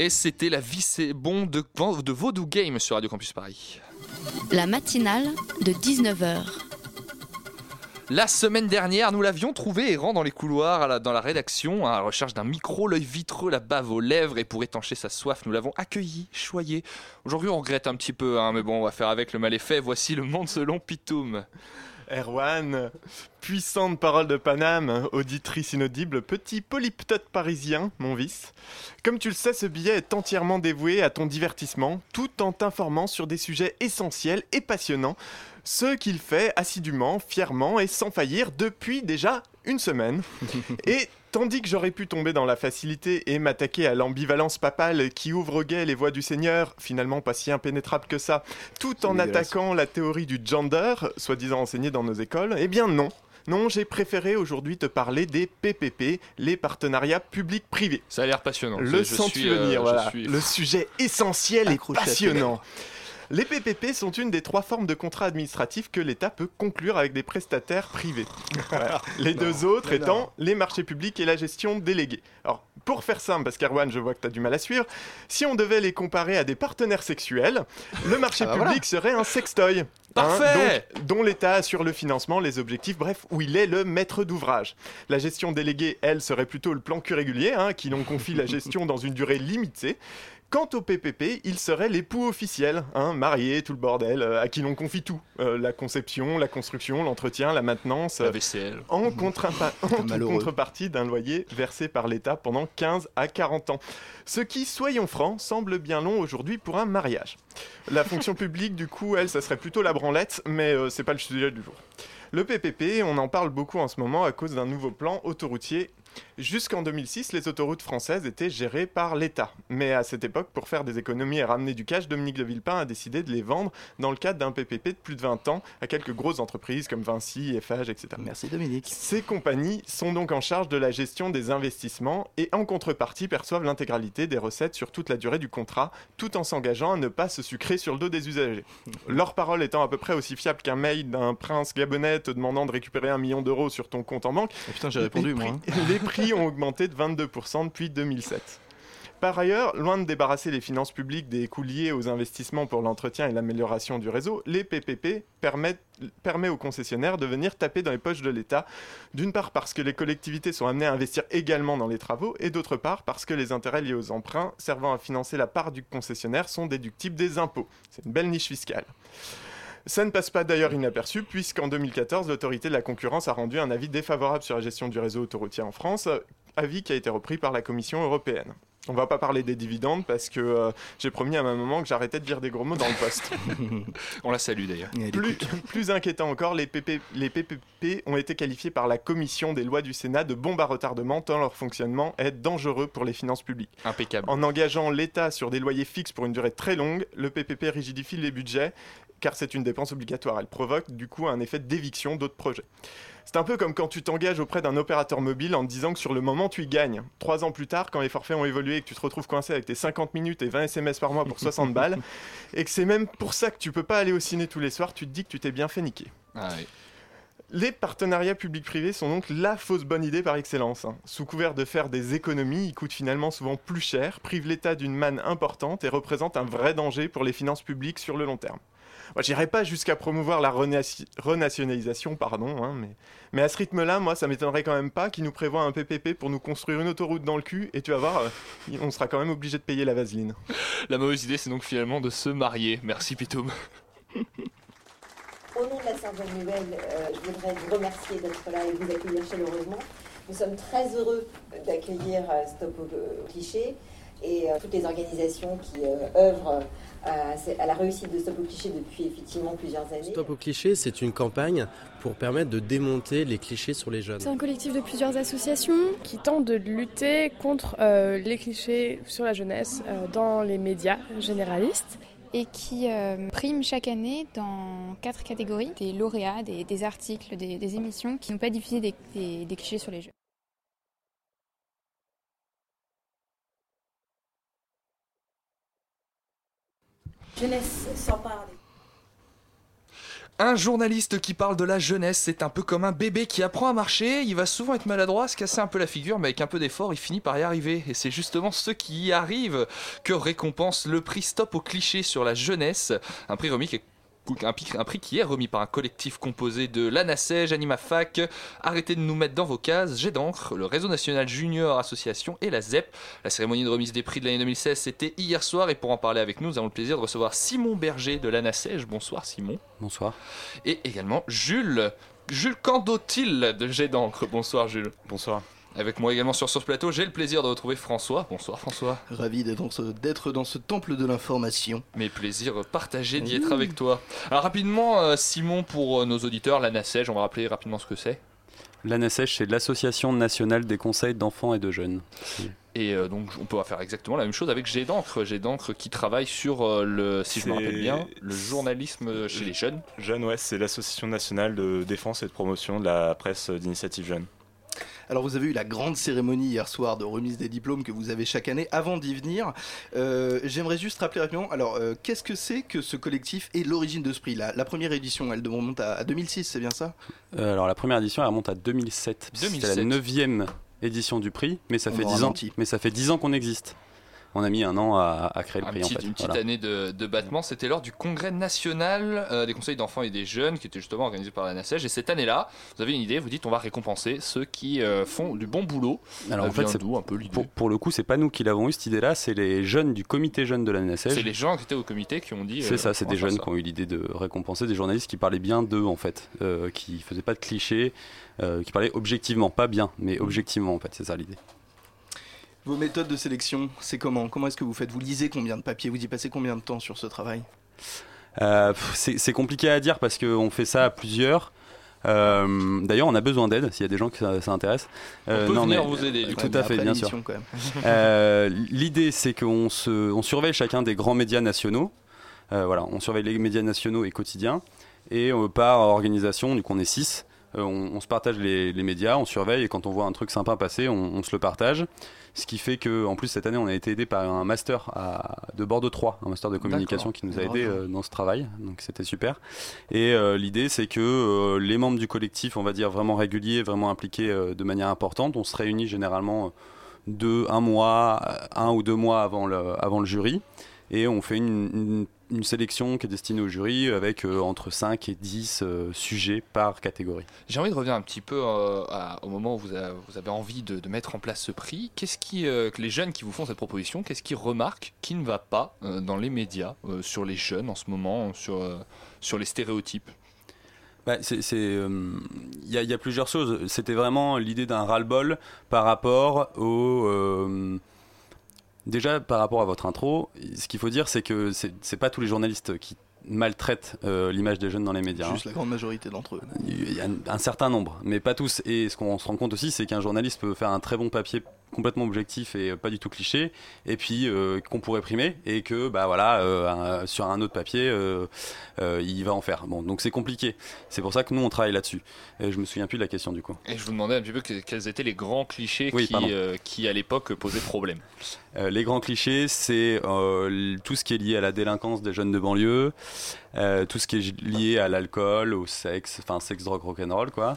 Et c'était la vie c'est bon de, de Vaudou Game sur Radio Campus Paris. La matinale de 19h. La semaine dernière, nous l'avions trouvé errant dans les couloirs, à la- dans la rédaction, à la recherche d'un micro, l'œil vitreux, la bave aux lèvres, et pour étancher sa soif, nous l'avons accueilli, choyé. Aujourd'hui, on regrette un petit peu, hein, mais bon, on va faire avec le mal est fait. Voici le monde selon Pitoum. Erwan, puissante parole de Paname, auditrice inaudible, petit polyptote parisien, mon vice. Comme tu le sais, ce billet est entièrement dévoué à ton divertissement, tout en t'informant sur des sujets essentiels et passionnants, ce qu'il fait assidûment, fièrement et sans faillir depuis déjà une semaine. Et tandis que j'aurais pu tomber dans la facilité et m'attaquer à l'ambivalence papale qui ouvre au guet les voies du Seigneur, finalement pas si impénétrable que ça, tout en attaquant la théorie du gender, soi-disant enseignée dans nos écoles, eh bien non. Non, j'ai préféré aujourd'hui te parler des PPP, les partenariats publics-privés. Ça a l'air passionnant. Le sens-tu euh, venir, voilà. suis- Le sujet essentiel et passionnant. Les PPP sont une des trois formes de contrats administratifs que l'État peut conclure avec des prestataires privés. Voilà. Les deux autres étant non. les marchés publics et la gestion déléguée. Alors, pour faire simple, parce qu'Erwan, je vois que tu as du mal à suivre, si on devait les comparer à des partenaires sexuels, le marché Ah bah public serait un sextoy. hein, Parfait donc, dont l'État assure le financement, les objectifs, bref, où il est le maître d'ouvrage. La gestion déléguée, elle, serait plutôt le plan cul régulier, hein, qui l'on confie la gestion dans une durée limitée. Quant au PPP, il serait l'époux officiel, hein, marié, tout le bordel, euh, à qui l'on confie tout. Euh, la conception, la construction, l'entretien, la maintenance. La euh, vaisselle. en, contre- en malheureux. contrepartie d'un loyer versé par l'État pendant 15 à 40 ans. Ce qui, soyons francs, semble bien long aujourd'hui pour un mariage. La fonction publique, du coup, elle, ça serait plutôt la branlette, mais c'est pas le sujet du jour. Le PPP, on en parle beaucoup en ce moment à cause d'un nouveau plan autoroutier. Jusqu'en 2006, les autoroutes françaises étaient gérées par l'État. Mais à cette époque, pour faire des économies et ramener du cash, Dominique de Villepin a décidé de les vendre dans le cadre d'un PPP de plus de 20 ans à quelques grosses entreprises comme Vinci, Eiffage, etc. Merci Dominique. Ces compagnies sont donc en charge de la gestion des investissements et en contrepartie perçoivent l'intégralité des recettes sur toute la durée du contrat, tout en s'engageant à ne pas se sucrer sur le dos des usagers. Leur parole étant à peu près aussi fiable qu'un mail d'un prince gabonais te demandant de récupérer un million d'euros sur ton compte en banque, Oh, putain, j'ai répondu les moi. hein. les prix ont augmenté de 22% depuis 2007. Par ailleurs, loin de débarrasser les finances publiques des coûts liés aux investissements pour l'entretien et l'amélioration du réseau, les PPP permettent permet aux concessionnaires de venir taper dans les poches de l'État, d'une part parce que les collectivités sont amenées à investir également dans les travaux, et d'autre part parce que les intérêts liés aux emprunts servant à financer la part du concessionnaire sont déductibles des impôts. C'est une belle niche fiscale. Ça ne passe pas d'ailleurs inaperçu, puisqu'en 2014, l'autorité de la concurrence a rendu un avis défavorable sur la gestion du réseau autoroutier en France, euh, avis qui a été repris par la Commission européenne. On va pas parler des dividendes parce que euh, j'ai promis à ma maman que j'arrêtais de dire des gros mots dans le poste. On la salue d'ailleurs. Plus, inquiétant encore, les, PP les PPP ont été qualifiés par la commission des lois du Sénat de bombes à retardement tant leur fonctionnement est dangereux pour les finances publiques. Impeccable. En engageant l'État sur des loyers fixes pour une durée très longue, le PPP rigidifie les budgets car c'est une dépense obligatoire. Elle provoque du coup un effet d'éviction d'autres projets. C'est un peu comme quand tu t'engages auprès d'un opérateur mobile en te disant que sur le moment tu y gagnes. Trois ans plus tard, quand les forfaits ont évolué et que tu te retrouves coincé avec tes 50 minutes et 20 SMS par mois pour 60 balles, et que c'est même pour ça que tu peux pas aller au ciné tous les soirs, tu te dis que tu t'es bien fait niquer. Ah oui. Les partenariats publics-privés sont donc la fausse bonne idée par excellence. hein. Sous couvert de faire des économies, ils coûtent finalement souvent plus cher, privent l'État d'une manne importante et représentent un vrai danger pour les finances publiques sur le long terme. Moi, j'irai pas jusqu'à promouvoir la renationalisation, pardon, hein, mais, mais à ce rythme-là, moi, ça m'étonnerait quand même pas qu'ils nous prévoient un PPP pour nous construire une autoroute dans le cul, et tu vas voir, euh, on sera quand même obligé de payer la vaseline. La mauvaise idée, c'est donc finalement de se marier. Merci Pitoum. Au nom de la Sainte-Bonne Nouvelle, euh, je voudrais vous remercier d'être là et vous accueillir chaleureusement. Nous sommes très heureux d'accueillir euh, Stop au cliché et euh, toutes les organisations qui euh, œuvrent à, à la réussite de Stop au cliché depuis effectivement plusieurs années. Stop au cliché, c'est une campagne pour permettre de démonter les clichés sur les jeunes. C'est un collectif de plusieurs associations qui tentent de lutter contre euh, les clichés sur la jeunesse euh, dans les médias généralistes. et qui euh, prime chaque année dans quatre catégories des lauréats, des, des articles, des, des, émissions qui n'ont pas diffusé des, des, des clichés sur les jeux. Jeunesse sans parler. Un journaliste qui parle de la jeunesse, c'est un peu comme un bébé qui apprend à marcher. Il va souvent être maladroit, se casser un peu la figure, mais avec un peu d'effort, il finit par y arriver. Et c'est justement ceux qui y arrivent que récompense le prix Stop au cliché sur la jeunesse. Un prix remis un prix, un prix, qui est remis par un collectif composé de l'ANASEJ, AnimaFac, Arrêtez de nous mettre dans vos cases, J'ai d'encre, le Réseau National Junior Association et la ZEP. La cérémonie de remise des prix de l'année 2016, c'était hier soir et pour en parler avec nous, nous avons le plaisir de recevoir Simon Berger de l'ANASEJ. Bonsoir Simon. Bonsoir. Et également Jules, Jules Candotil de J'ai d'encre. Bonsoir Jules. Bonsoir. Avec moi également sur ce plateau, j'ai le plaisir de retrouver François. Bonsoir François. Ravi d'être dans, ce, dans ce temple de l'information. Mes plaisirs partagés d'y être avec toi. Alors rapidement, euh, Simon, pour euh, nos auditeurs, l'ANASEJ, on va rappeler rapidement ce que c'est. L'ANASEJ, c'est l'Association nationale des conseils d'enfants et de jeunes. Et euh, donc on peut faire exactement la même chose avec G d'encre, G d'encre qui travaille sur euh, le, si je me rappelle bien, le journalisme chez les jeunes. Jeunes, ouais, c'est l'association nationale de défense et de promotion de la presse d'initiative jeune. Alors vous avez eu la grande cérémonie hier soir de remise des diplômes que vous avez chaque année. Avant d'y venir, euh, j'aimerais juste rappeler rapidement, alors euh, qu'est-ce que c'est que ce collectif et l'origine de ce prix? La, la première édition, elle remonte à, à 2006, c'est bien ça? Euh, Alors la première édition, elle remonte à 2007. 2007. C'est la neuvième édition du prix, mais ça, fait 10 ans, mais ça fait 10 ans qu'on existe on a mis un an à, à créer le un prix. Petit, en fait. Une petite voilà. année de, de battement. C'était lors du congrès national euh, des conseils d'enfants et des jeunes qui était justement organisé par la NACEJ. Et cette année-là, vous avez une idée, vous dites on va récompenser ceux qui euh, font du bon boulot. Alors en fait, c'est un peu l'idée pour, pour, le coup, c'est pas nous qui l'avons eu cette idée-là, c'est les jeunes du comité jeune de la NACEJ. C'est les gens qui étaient au comité qui ont dit. C'est euh, ça, c'est des jeunes ça. qui ont eu l'idée de récompenser des journalistes qui parlaient bien d'eux en fait, euh, qui faisaient pas de clichés, euh, qui parlaient objectivement, pas bien, mais objectivement en fait, c'est ça l'idée. Vos méthodes de sélection, c'est comment? Comment est-ce que vous faites? Vous lisez combien de papiers? Vous y passez combien de temps sur ce travail? Euh, c'est compliqué à dire parce qu'on fait ça à plusieurs. Euh, D'ailleurs, on a besoin d'aide s'il y a des gens qui ça, ça intéresse. On peut venir vous aider, du Tout coup. à fait, bien sûr. Euh, L'idée, c'est qu'on on surveille chacun des grands médias nationaux. Euh, voilà, on surveille les médias nationaux et quotidiens. Et euh, par organisation, du coup, on est six. Euh, on, on se partage les, les médias, on surveille et quand on voit un truc sympa passer, on, on se le partage. Ce qui fait que, en plus, cette année, on a été aidé par un master à, de Bordeaux 3, un master de communication qui nous a aidé euh, dans ce travail. Donc, c'était super. Et euh, l'idée, c'est que euh, les membres du collectif, on va dire vraiment réguliers, vraiment impliqués de manière importante, on se réunit généralement deux, un mois, un ou deux mois avant le, avant le jury. Et on fait une, une- une sélection qui est destinée au jury avec euh, entre 5 et 10 euh, sujets par catégorie. J'ai envie de revenir un petit peu euh, à- au moment où vous, a- vous avez envie de, de mettre en place ce prix. Qu'est-ce qui, euh, que les jeunes qui vous font cette proposition, qu'est-ce qu'ils remarquent qui ne va pas euh, dans les médias euh, sur les jeunes en ce moment, sur, euh, sur les stéréotypes? Bah, euh, Il y, a- il y a plusieurs choses. C'était vraiment l'idée d'un ras-le-bol par rapport au. euh, Déjà, par rapport à votre intro, ce qu'il faut dire, c'est que c'est, pas tous les journalistes qui maltraitent euh, l'image des jeunes dans les médias. Juste la grande majorité d'entre eux. Il y a un, un certain nombre, mais pas tous. Et ce qu'on se rend compte aussi, c'est qu'un journaliste peut faire un très bon papier complètement objectif et pas du tout cliché, et puis euh, qu'on pourrait primer, et que bah voilà, euh, un- sur un autre papier, euh, il va en faire. Bon, donc c'est compliqué. C'est pour ça que nous on travaille là-dessus. Et je me souviens plus de la question du coup. Et je vous demandais un petit peu que- quels étaient les grands clichés Oui, qui, qui, à l'époque, posaient problème. Les grands clichés, c'est tout ce qui est lié à la délinquance des jeunes de banlieue, tout ce qui est lié à l'alcool, au sexe, enfin sexe, drogue, rock'n'roll, quoi.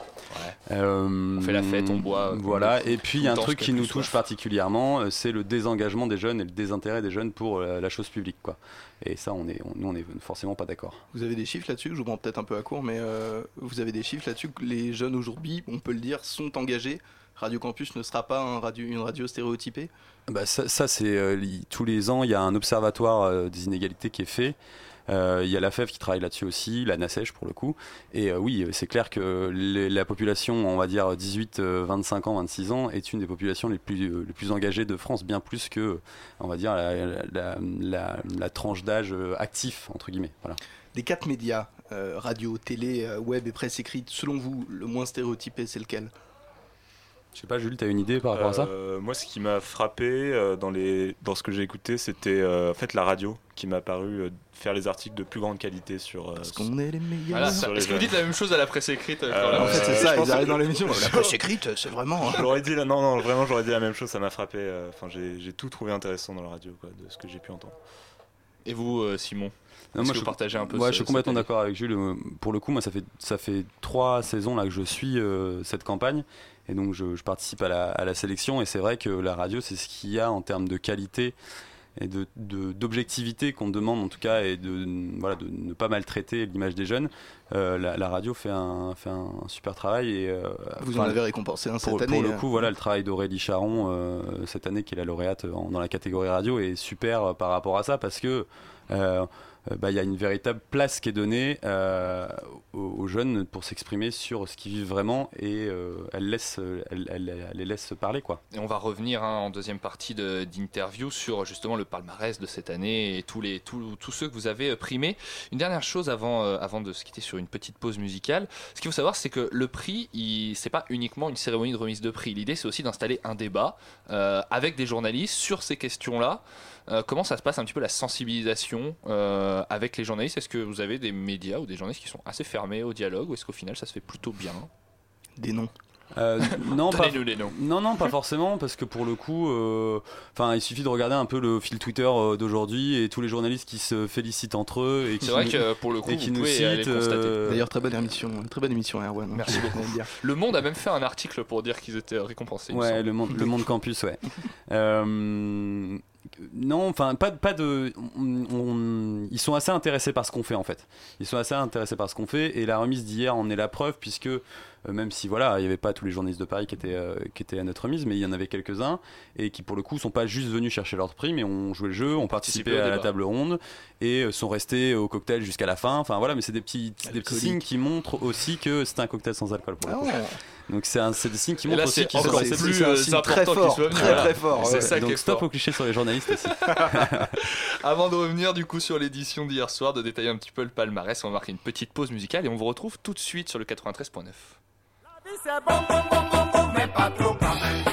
On fait la fête, on boit, Voilà. Et puis il y a un truc qui nous soit. Touche particulièrement, euh, c'est le désengagement des jeunes et le désintérêt des jeunes pour euh, la chose publique, quoi. Et ça, on est, on- nous, on est forcément pas d'accord. Vous avez des chiffres là-dessus? Je vous prends peut-être un peu à court, mais euh, vous avez des chiffres là-dessus que les jeunes aujourd'hui, on peut le dire, sont engagés? Radio Campus ne sera pas un radio, une radio stéréotypée? Bah ça, ça, c'est euh, tous les ans, il y a un observatoire euh, des inégalités qui est fait. Euh, Il y a la FEV qui travaille là-dessus aussi, la NACEJ pour le coup. Et euh, oui, c'est clair que la population, on va dire 18, euh, 25 ans, 26 ans, est une des populations les plus, euh, engagées de France, bien plus que, on va dire, la, tranche d'âge euh, actif, entre guillemets. Voilà. Des quatre médias, euh, radio, télé, euh, web et presse écrite, selon vous, le moins stéréotypé, c'est lequel? Je sais pas, Jules, tu as une idée par rapport à ça Euh, Moi, ce qui m'a frappé euh, dans, les... dans ce que j'ai écouté, c'était euh, en fait la radio qui m'a paru euh, faire les articles de plus grande qualité sur. Parce qu'on est les meilleurs. Voilà, Est-ce que vous dites la même chose à la presse écrite euh, Euh, En fait, c'est ça, ils arrivent dans l'émission. La presse écrite, c'est vraiment. hein. J'aurais dit, non, non, vraiment, j'aurais dit la même chose, ça m'a frappé. Enfin, j'ai j'ai tout trouvé intéressant dans la radio, quoi, de ce que j'ai pu entendre. Et vous, euh, Simon Non, moi, que je partagez un peu Ouais, ce- je suis complètement d'accord avec Jules. Pour le coup, moi, ça fait, ça fait trois saisons là que je suis euh, cette campagne. Et donc, je, participe à la, sélection. Et c'est vrai que la radio, c'est ce qu'il y a en termes de qualité et d'objectivité qu'on demande, en tout cas, et de ne pas maltraiter l'image des jeunes. Euh, la, la radio fait un, fait un super travail. Et, euh, Vous en avez récompensé un pour, cette pour année, le hein. coup, voilà, le travail d'Aurélie Charon euh, cette année, qui est la lauréate en- dans la catégorie radio, est super par rapport à ça parce que bah, il y a une véritable place qui est donnée euh, aux, aux jeunes pour s'exprimer sur ce qu'ils vivent vraiment et euh, elle, laisse, elle, elle- elle les laisse parler. quoi. Et on va revenir hein, en deuxième partie de- d'interview sur justement le palmarès de cette année et tous, les, tous, tous ceux que vous avez primés. Une dernière chose avant, euh, avant de se quitter sur une petite pause musicale. Ce qu'il faut savoir, c'est que le prix, c'est pas uniquement une cérémonie de remise de prix. L'idée, c'est aussi d'installer un débat euh, avec des journalistes sur ces questions-là. Euh, comment ça se passe un petit peu la sensibilisation euh, avec les journalistes? Est-ce que vous avez des médias ou des journalistes qui sont assez fermés au dialogue ou est-ce qu'au final ça se fait plutôt bien? Des noms. Euh, non, pas, Donnez-nous les noms. non, non, pas forcément, parce que pour le coup, euh, enfin, il suffit de regarder un peu le fil Twitter euh, d'aujourd'hui et tous les journalistes qui se félicitent entre eux et qui C'est vrai nous- que pour le coup, et qui nous citent, euh, D'ailleurs, très bonne émission, très bonne émission, Erwan. Merci Je beaucoup. le dire. Le Monde a même fait un article pour dire qu'ils étaient récompensés. Ouais, le monde, le monde campus, ouais. Non, enfin, pas, pas de. on- on- ils sont assez intéressés par ce qu'on fait en fait. Ils sont assez intéressés par ce qu'on fait et la remise d'hier en est la preuve puisque euh, même si voilà, il n'y avait pas tous les journalistes de Paris qui étaient, euh, qui étaient à notre remise, mais il y en avait quelques-uns et qui pour le coup sont pas juste venus chercher leur prix, mais ont joué le jeu, ont participé à la table ronde et euh, sont restés au cocktail jusqu'à la fin. Enfin voilà, mais c'est des petits, des petits signes qui montrent aussi que c'est un cocktail sans alcool pour le coup. Ah. Donc c'est un- c'est des signes qui montrent aussi c'est qu'ils sont plus c'est un euh, important très fort, soient venus. très, Voilà. très fort, C'est ouais. ça qui Donc est stop fort. aux clichés sur les journalistes aussi. Avant de revenir du coup sur l'édition d'hier soir, de détailler un petit peu le palmarès, on va marquer une petite pause musicale et on vous retrouve tout de suite sur le 93.9. C'est bon, bon, bon, bon, bon, mais pas trop quand même.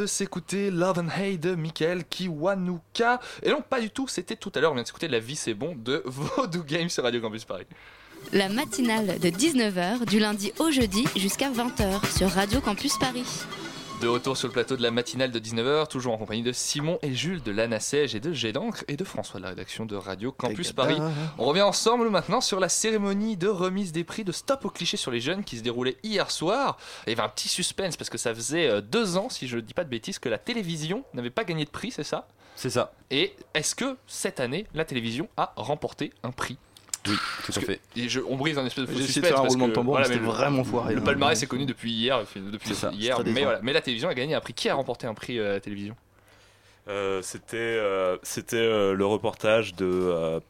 De s'écouter Love and Hate de Michael Kiwanuka. Et non, pas du tout, c'était tout à l'heure, on vient de s'écouter La vie c'est bon de Vodou Games sur Radio Campus Paris. La matinale de 19h du lundi au jeudi jusqu'à 20h sur Radio Campus Paris. De retour sur le plateau de la matinale de 19h, toujours en compagnie de Simon et Jules de l'Anna Sège et de G d'encre et de François de la rédaction de Radio Campus Paris. On revient ensemble maintenant sur la cérémonie de remise des prix de Stop au cliché sur les jeunes qui se déroulait hier soir. Il y avait un petit suspense parce que ça faisait euh, deux ans, si je ne dis pas de bêtises, que la télévision n'avait pas gagné de prix, c'est ça? C'est ça. Et est-ce que cette année, la télévision a remporté un prix? Oui, tout à fait. Et je, on brise un espèce de faux J'ai essayé de suspense faire un roulement de tambour, mais c'était le- vraiment foiré, Le palmarès est connu depuis hier, depuis ça, hier mais, décevant. voilà. mais la télévision a gagné un prix. Qui a remporté un prix euh, à la télévision? Euh, c'était euh, c'était euh, le reportage de, euh,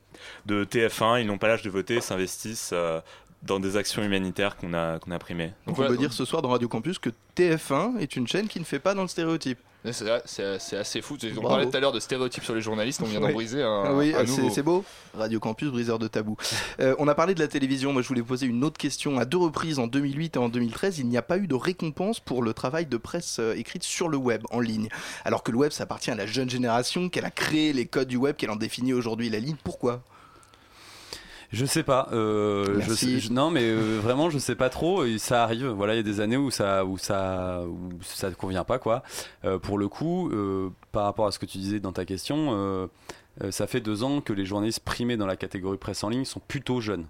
de TF1. Ils n'ont pas l'âge de voter, s'investissent euh, dans des actions humanitaires qu'on a, qu'on a primées. Donc on peut dire ce soir dans Radio Campus que TF1 est une chaîne qui ne fait pas dans le stéréotype. C'est assez fou. On parlait tout à l'heure de stéréotypes sur les journalistes, on vient d'en briser un, Ah oui, ah, c'est beau. Radio Campus, briseur de tabou. Euh, on a parlé de la télévision. Moi, je voulais poser une autre question. À deux reprises, en 2008 et en 2013, il n'y a pas eu de récompense pour le travail de presse euh, écrite sur le web, en ligne. Alors que le web, ça appartient à la jeune génération, qu'elle a créé les codes du web, qu'elle en définit aujourd'hui la ligne. Pourquoi? Je sais pas. euh, je sais- je- non, mais euh, vraiment, je sais pas trop. et ça arrive. Voilà, il y a des années où ça, où ça, où ça ne convient pas, quoi. Euh, pour le coup, euh, par rapport à ce que tu disais dans ta question, ça fait deux ans que les journalistes primés dans la catégorie presse en ligne sont plutôt jeunes.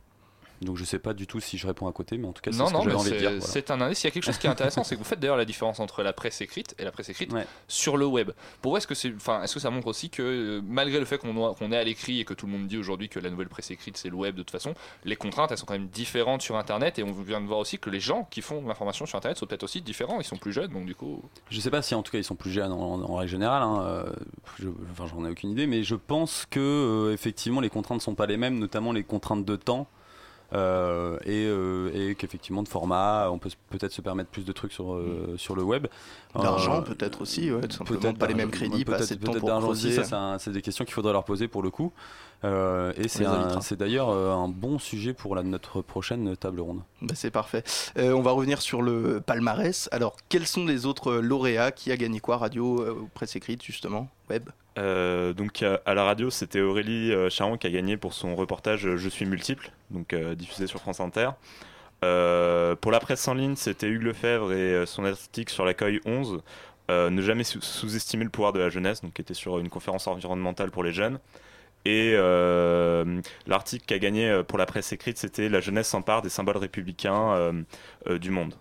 Donc je sais pas du tout si je réponds à côté, mais en tout cas, c'est Non, ce que non, j'avais mais envie de dire. voilà. c'est un indice. Il y a quelque chose qui est intéressant, c'est que vous faites d'ailleurs la différence entre la presse écrite et la presse écrite sur le web. Pour vous, est-ce que, c'est, enfin, est-ce que ça montre aussi que euh, malgré le fait qu'on, qu'on est à l'écrit et que tout le monde dit aujourd'hui que la nouvelle presse écrite c'est le web de toute façon, les contraintes elles sont quand même différentes sur Internet et on vient de voir aussi que les gens qui font l'information sur Internet sont peut-être aussi différents. Ils sont plus jeunes, donc du coup. Je sais pas si en tout cas ils sont plus jeunes en, en- en règle générale, hein, euh, je- enfin j'en ai aucune idée, mais je pense que euh, effectivement les contraintes sont pas les mêmes, notamment les contraintes de temps. Euh, et, euh, et qu'effectivement de format, on peut peut-être se permettre plus de trucs sur, euh, sur le web. D'argent, peut-être aussi, ouais, tout simplement. peut-être Pas les mêmes crédits, pas peut-être- assez de temps peut-être pour d'argent aussi, ça, c'est des questions qu'il faudrait leur poser pour le coup. Euh, et c'est un- c'est d'ailleurs un bon sujet pour la, notre prochaine table ronde. Bah, c'est parfait. Euh, on va revenir sur le palmarès. Alors, quels sont les autres lauréats? Qui a gagné quoi? Radio, euh, presse écrite, justement? Web? Euh, donc à, la radio, c'était Aurélie euh, Charon qui a gagné pour son reportage euh, Je suis multiple, donc diffusé sur France Inter. Pour la presse en ligne, c'était Hugues Lefebvre et son article sur l'accueil 11, euh, ne jamais sous- sous-estimer le pouvoir de la jeunesse, donc qui était sur une conférence environnementale pour les jeunes. Et l'article qui a gagné pour la presse écrite, c'était La jeunesse s'empare des symboles républicains du monde.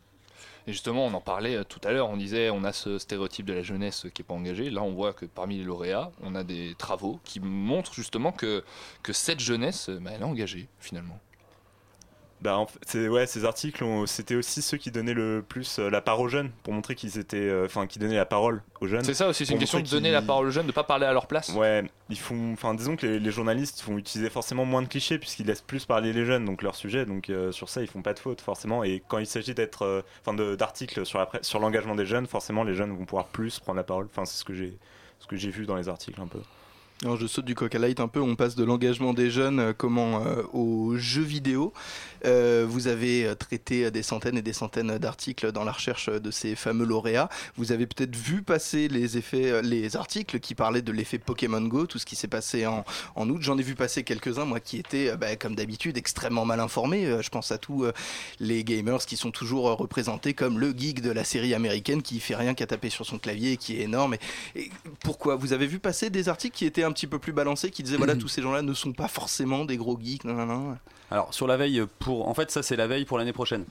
Et justement, on en parlait euh, tout à l'heure, on disait on a ce stéréotype de la jeunesse qui n'est pas engagée. Là, on voit que parmi les lauréats, on a des travaux qui montrent justement que, cette jeunesse, euh, bah, elle est engagée finalement. Bah, en fait, ouais, ces articles, c'était aussi ceux qui donnaient le plus euh, la parole aux jeunes, pour montrer qu'ils étaient, euh, enfin, qui donnaient la parole aux jeunes. C'est ça aussi, c'est une question de donner la parole aux jeunes, de ne pas parler à leur place. Ouais, ils font, enfin, disons que les, les journalistes vont utiliser forcément moins de clichés puisqu'ils laissent plus parler les jeunes, donc leur sujet, donc euh, sur ça ils font pas de faute forcément. Et quand il s'agit d'être, enfin, de- d'articles sur la sur l'engagement des jeunes, forcément les jeunes vont pouvoir plus prendre la parole. Enfin, c'est ce que j'ai, ce que j'ai vu dans les articles un peu. Alors, je saute du coq à light un peu, on passe de l'engagement des jeunes euh, comment, euh, aux jeux vidéo. Euh, vous avez euh, traité des centaines et des centaines d'articles dans la recherche de ces fameux lauréats. Vous avez peut-être vu passer les effets, les articles qui parlaient de l'effet Pokémon Go, tout ce qui s'est passé en, en août. J'en ai vu passer quelques-uns, moi, qui étaient, bah, comme d'habitude, extrêmement mal informés. Je pense à tous les gamers qui sont toujours représentés comme le geek de la série américaine qui fait rien qu'à taper sur son clavier et qui est énorme. Et pourquoi? Vous avez vu passer des articles qui étaient un petit peu plus balancés, qui disaient voilà, tous ces gens-là ne sont pas forcément des gros geeks. nan, nan, nan. Alors sur la veille pour, en fait ça c'est la veille pour l'année prochaine.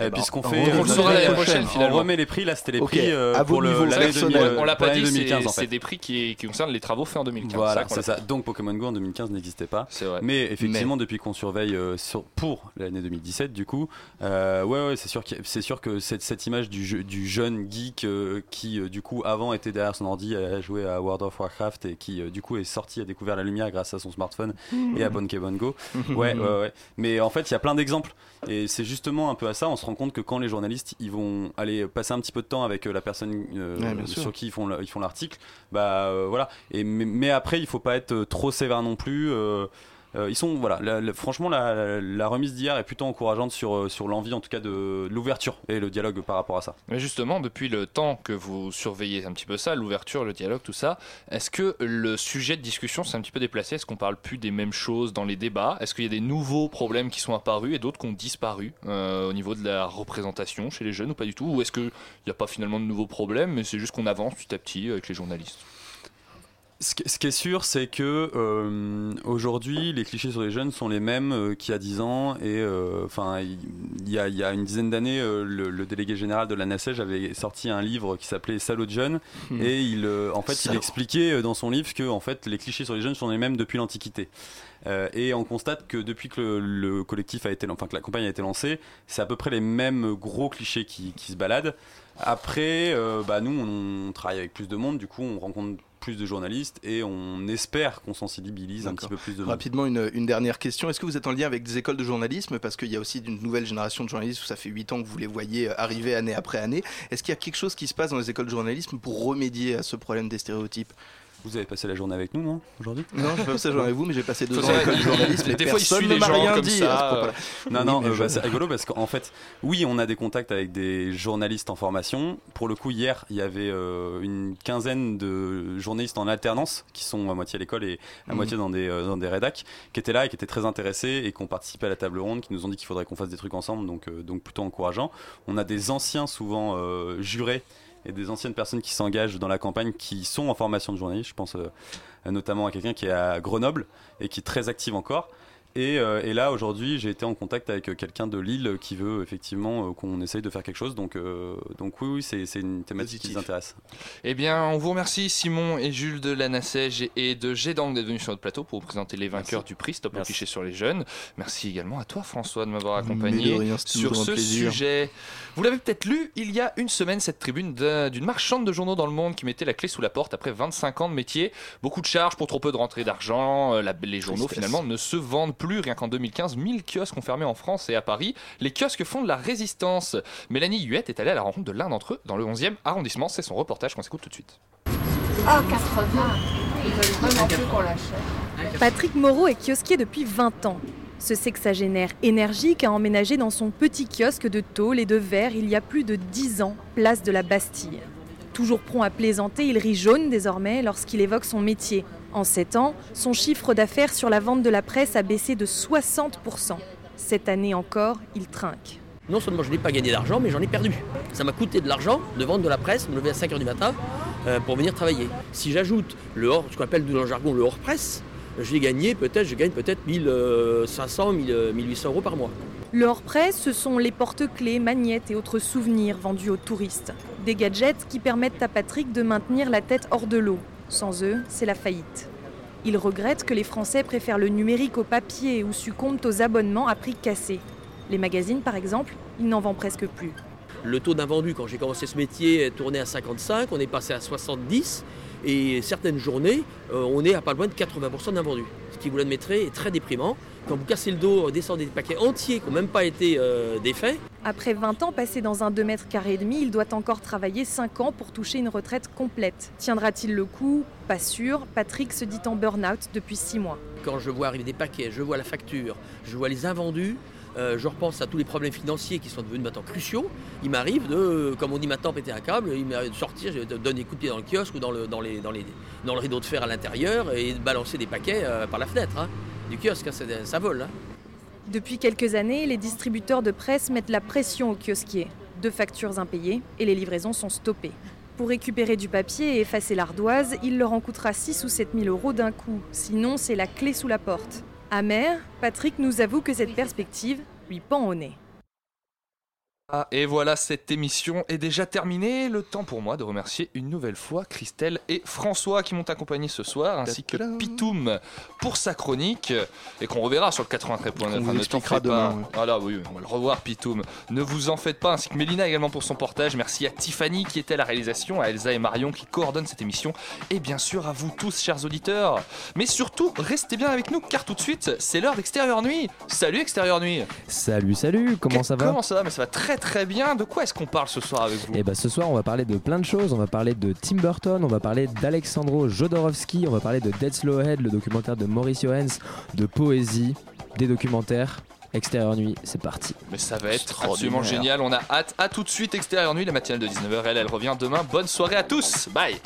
Euh, Eh ben, Puisqu'on on fait, le euh, saura l'année prochaine, on finalement. remet les prix. Là, c'était les prix euh, à vos pour le- l'année personnels. 2000, on l'a pas dit, 2015 c'est en fait. c'est des prix qui, qui concernent les travaux faits en 2015. Voilà, c'est ça. Donc Pokémon Go en 2015 n'existait pas. C'est vrai. Mais effectivement, depuis qu'on surveille euh, sur- pour l'année 2017, du coup, euh, ouais, ouais, c'est sûr, c'est sûr que cette, cette image du, jeu- du jeune geek euh, qui, euh, du coup, avant était derrière son ordi à jouer à World of Warcraft et qui, euh, du coup, est sorti, a découvert la lumière grâce à son smartphone et à Pokémon Go. ouais, ouais, ouais. Mais en fait, il y a plein d'exemples. Et c'est justement un peu à ça, on se rend compte que quand les journalistes ils vont aller passer un petit peu de temps avec euh, la personne euh, Ouais, sur qui ils font ils font l'article, bah euh, voilà. Et mais, mais après, il faut pas être trop sévère non plus. Euh, ils sont voilà, la- franchement la, la remise d'hier est plutôt encourageante sur, euh, sur l'envie en tout cas de, de l'ouverture et le dialogue par rapport à ça. Mais justement, depuis le temps que vous surveillez un petit peu ça, l'ouverture, le dialogue, tout ça, est-ce que le sujet de discussion s'est un petit peu déplacé? Est-ce qu'on parle plus des mêmes choses dans les débats? Est-ce qu'il y a des nouveaux problèmes qui sont apparus et d'autres qui ont disparu euh, au niveau de la représentation chez les jeunes ou pas du tout? Ou est-ce qu'il n'y a pas finalement de nouveaux problèmes, mais c'est juste qu'on avance petit à petit avec les journalistes? Ce qui, est sûr, c'est que euh, aujourd'hui, les clichés sur les jeunes sont les mêmes euh, qu'il y a 10 ans. Et euh, enfin, il il y, a, il y a une dizaine d'années, euh, le, le délégué général de la NACEJ avait sorti un livre qui s'appelait Salaud de jeunes. Hmm. Et il, en fait, il expliquait dans son livre que en fait, les clichés sur les jeunes sont les mêmes depuis l'Antiquité. Euh, et on constate que depuis que le, le collectif a été, enfin que la campagne a été lancée, c'est à peu près les mêmes gros clichés qui, qui se baladent. Après, euh, bah nous, on, on travaille avec plus de monde, du coup, on rencontre plus de journalistes et on espère qu'on sensibilise un petit peu plus de monde. Rapidement, une, une dernière question. Est-ce que vous êtes en lien avec des écoles de journalisme? Parce qu'il y a aussi une nouvelle génération de journalistes où ça fait 8 ans que vous les voyez euh, arriver année après année. Est-ce qu'il y a quelque chose qui se passe dans les écoles de journalisme pour remédier à ce problème des stéréotypes? Vous avez passé la journée avec nous, non Aujourd'hui? Non, j'ai pas passé la journée avec vous, mais j'ai passé deux ans à l'école et des fois, il suit les gens rien comme dit ça. Non, non, euh, je- bah, c'est rigolo parce qu'en fait, oui, on a des contacts avec des journalistes en formation. Pour le coup, hier, il y avait euh, une quinzaine de journalistes en alternance qui sont à moitié à l'école et à Mhm. moitié dans des, euh, dans des rédacs, qui étaient là et qui étaient très intéressés et qui ont participé à la table ronde, qui nous ont dit qu'il faudrait qu'on fasse des trucs ensemble, donc, donc plutôt encourageant. On a des anciens, souvent jurés et des anciennes personnes qui s'engagent dans la campagne qui sont en formation de journaliste. Je pense euh, notamment à quelqu'un qui est à Grenoble et qui est très active encore. Et, euh, et là, aujourd'hui, j'ai été en contact avec euh, quelqu'un de Lille qui veut effectivement euh, qu'on essaye de faire quelque chose. Donc, euh, donc oui, oui, c'est c'est une thématique qui nous intéresse. Eh bien, on vous remercie Simon et Jules de l'ANACEJ et de Gédang d'être venus sur notre plateau pour vous présenter les vainqueurs du prix Stop au cliché sur les jeunes. Merci également à toi François de m'avoir accompagné rien, sur ce plaisir. sujet. Vous l'avez peut-être lu, il y a une semaine, cette tribune d'un- d'une marchande de journaux dans le monde qui mettait la clé sous la porte après 25 ans de métier. Beaucoup de charges pour trop peu de rentrée d'argent. La- Les journaux Tristesse. finalement ne se vendent plus. Rien qu'en 2015, 1000 kiosques ont fermé en France et à Paris. Les kiosques font de la résistance. Mélanie Huette est allée à la rencontre de l'un d'entre eux dans le 11e arrondissement. C'est son reportage qu'on s'écoute tout de suite. Ah, 80 Ils veulent vraiment plus qu'on l'achète. Patrick Moreau est kiosquier depuis 20 ans. Ce sexagénaire énergique a emménagé dans son petit kiosque de tôle et de verre il y a plus de 10 ans, place de la Bastille. Toujours prompt à plaisanter, il rit jaune désormais lorsqu'il évoque son métier. En 7 ans, son chiffre d'affaires sur la vente de la presse a baissé de 60%. Cette année encore, il trinque. Non seulement je n'ai pas gagné d'argent, mais j'en ai perdu. Ça m'a coûté de l'argent de vendre de la presse, me lever à 5h du matin euh, pour venir travailler. Si j'ajoute le hors, ce qu'on appelle dans le jargon le hors-presse, je vais gagner peut-être, je gagne peut-être 1500, 1000, 1800 euros par mois. Le hors-presse, ce sont les porte-clés, magnettes et autres souvenirs vendus aux touristes. Des gadgets qui permettent à Patrick de maintenir la tête hors de l'eau. Sans eux, c'est la faillite. Il regrette que les Français préfèrent le numérique au papier ou succombent aux abonnements à prix cassés. Les magazines, par exemple, il n'en vend presque plus. Le taux d'invendu, quand j'ai commencé ce métier, tournait à 55, on est passé à 70, et certaines journées, euh, on est à pas loin de 80% d'invendu. Ce qui, vous l'admettrez, est très déprimant. Quand vous cassez le dos, descendez des paquets entiers qui n'ont même pas été euh, défaits, Après 20 ans passés dans un 2 mètres carrés et demi, il doit encore travailler 5 ans pour toucher une retraite complète. Tiendra-t-il le coup? Pas sûr. Patrick se dit en burn-out depuis 6 mois. quand je vois arriver des paquets, je vois la facture, je vois les invendus, euh, je repense à tous les problèmes financiers qui sont devenus maintenant cruciaux. Il m'arrive de, comme on dit maintenant, péter un câble, il m'arrive de sortir, de donner des coups de pied dans le kiosque ou dans le, rideau de fer à l'intérieur et de balancer des paquets euh, par la fenêtre hein, du kiosque. hein, ça vole. hein. Depuis quelques années, les distributeurs de presse mettent la pression aux kiosquiers. Deux factures impayées et les livraisons sont stoppées. Pour récupérer du papier et effacer l'ardoise, il leur en coûtera 6 ou 7 000 euros d'un coup. Sinon, c'est la clé sous la porte. Amer, Patrick nous avoue que cette perspective lui pend au nez. Ah, et voilà, cette émission est déjà terminée. Le temps pour moi de remercier une nouvelle fois Christelle et François qui m'ont accompagné ce soir, ainsi que Pitoum pour sa chronique, et qu'on reverra sur le 93.9. On vous ne t'en expliquera fais pas. demain, ouais. Voilà, oui, on va le revoir, Pitoum. Ne vous en faites pas, ainsi que Mélina également pour son portage. Merci à Tiffany qui était à la réalisation, à Elsa et Marion qui coordonnent cette émission, et bien sûr à vous tous, chers auditeurs. Mais surtout, restez bien avec nous, car tout de suite, c'est l'heure d'Extérieur Nuit. Salut Extérieur Nuit Salut, salut, comment ça va? Comment ça va? Mais ça va très très bien. De quoi est-ce qu'on parle ce soir avec vous Et bah ce soir on va parler de plein de choses, on va parler de Tim Burton, on va parler d'Alexandro Jodorowsky, on va parler de Dead Slowhead, le documentaire de Maurice Joens, de poésie, des documentaires. Extérieur nuit, c'est parti. Mais ça va être absolument génial. On a hâte. À tout de suite, extérieur nuit, la matinale de 19h. Elle, elle revient demain. Bonne soirée à tous. Bye.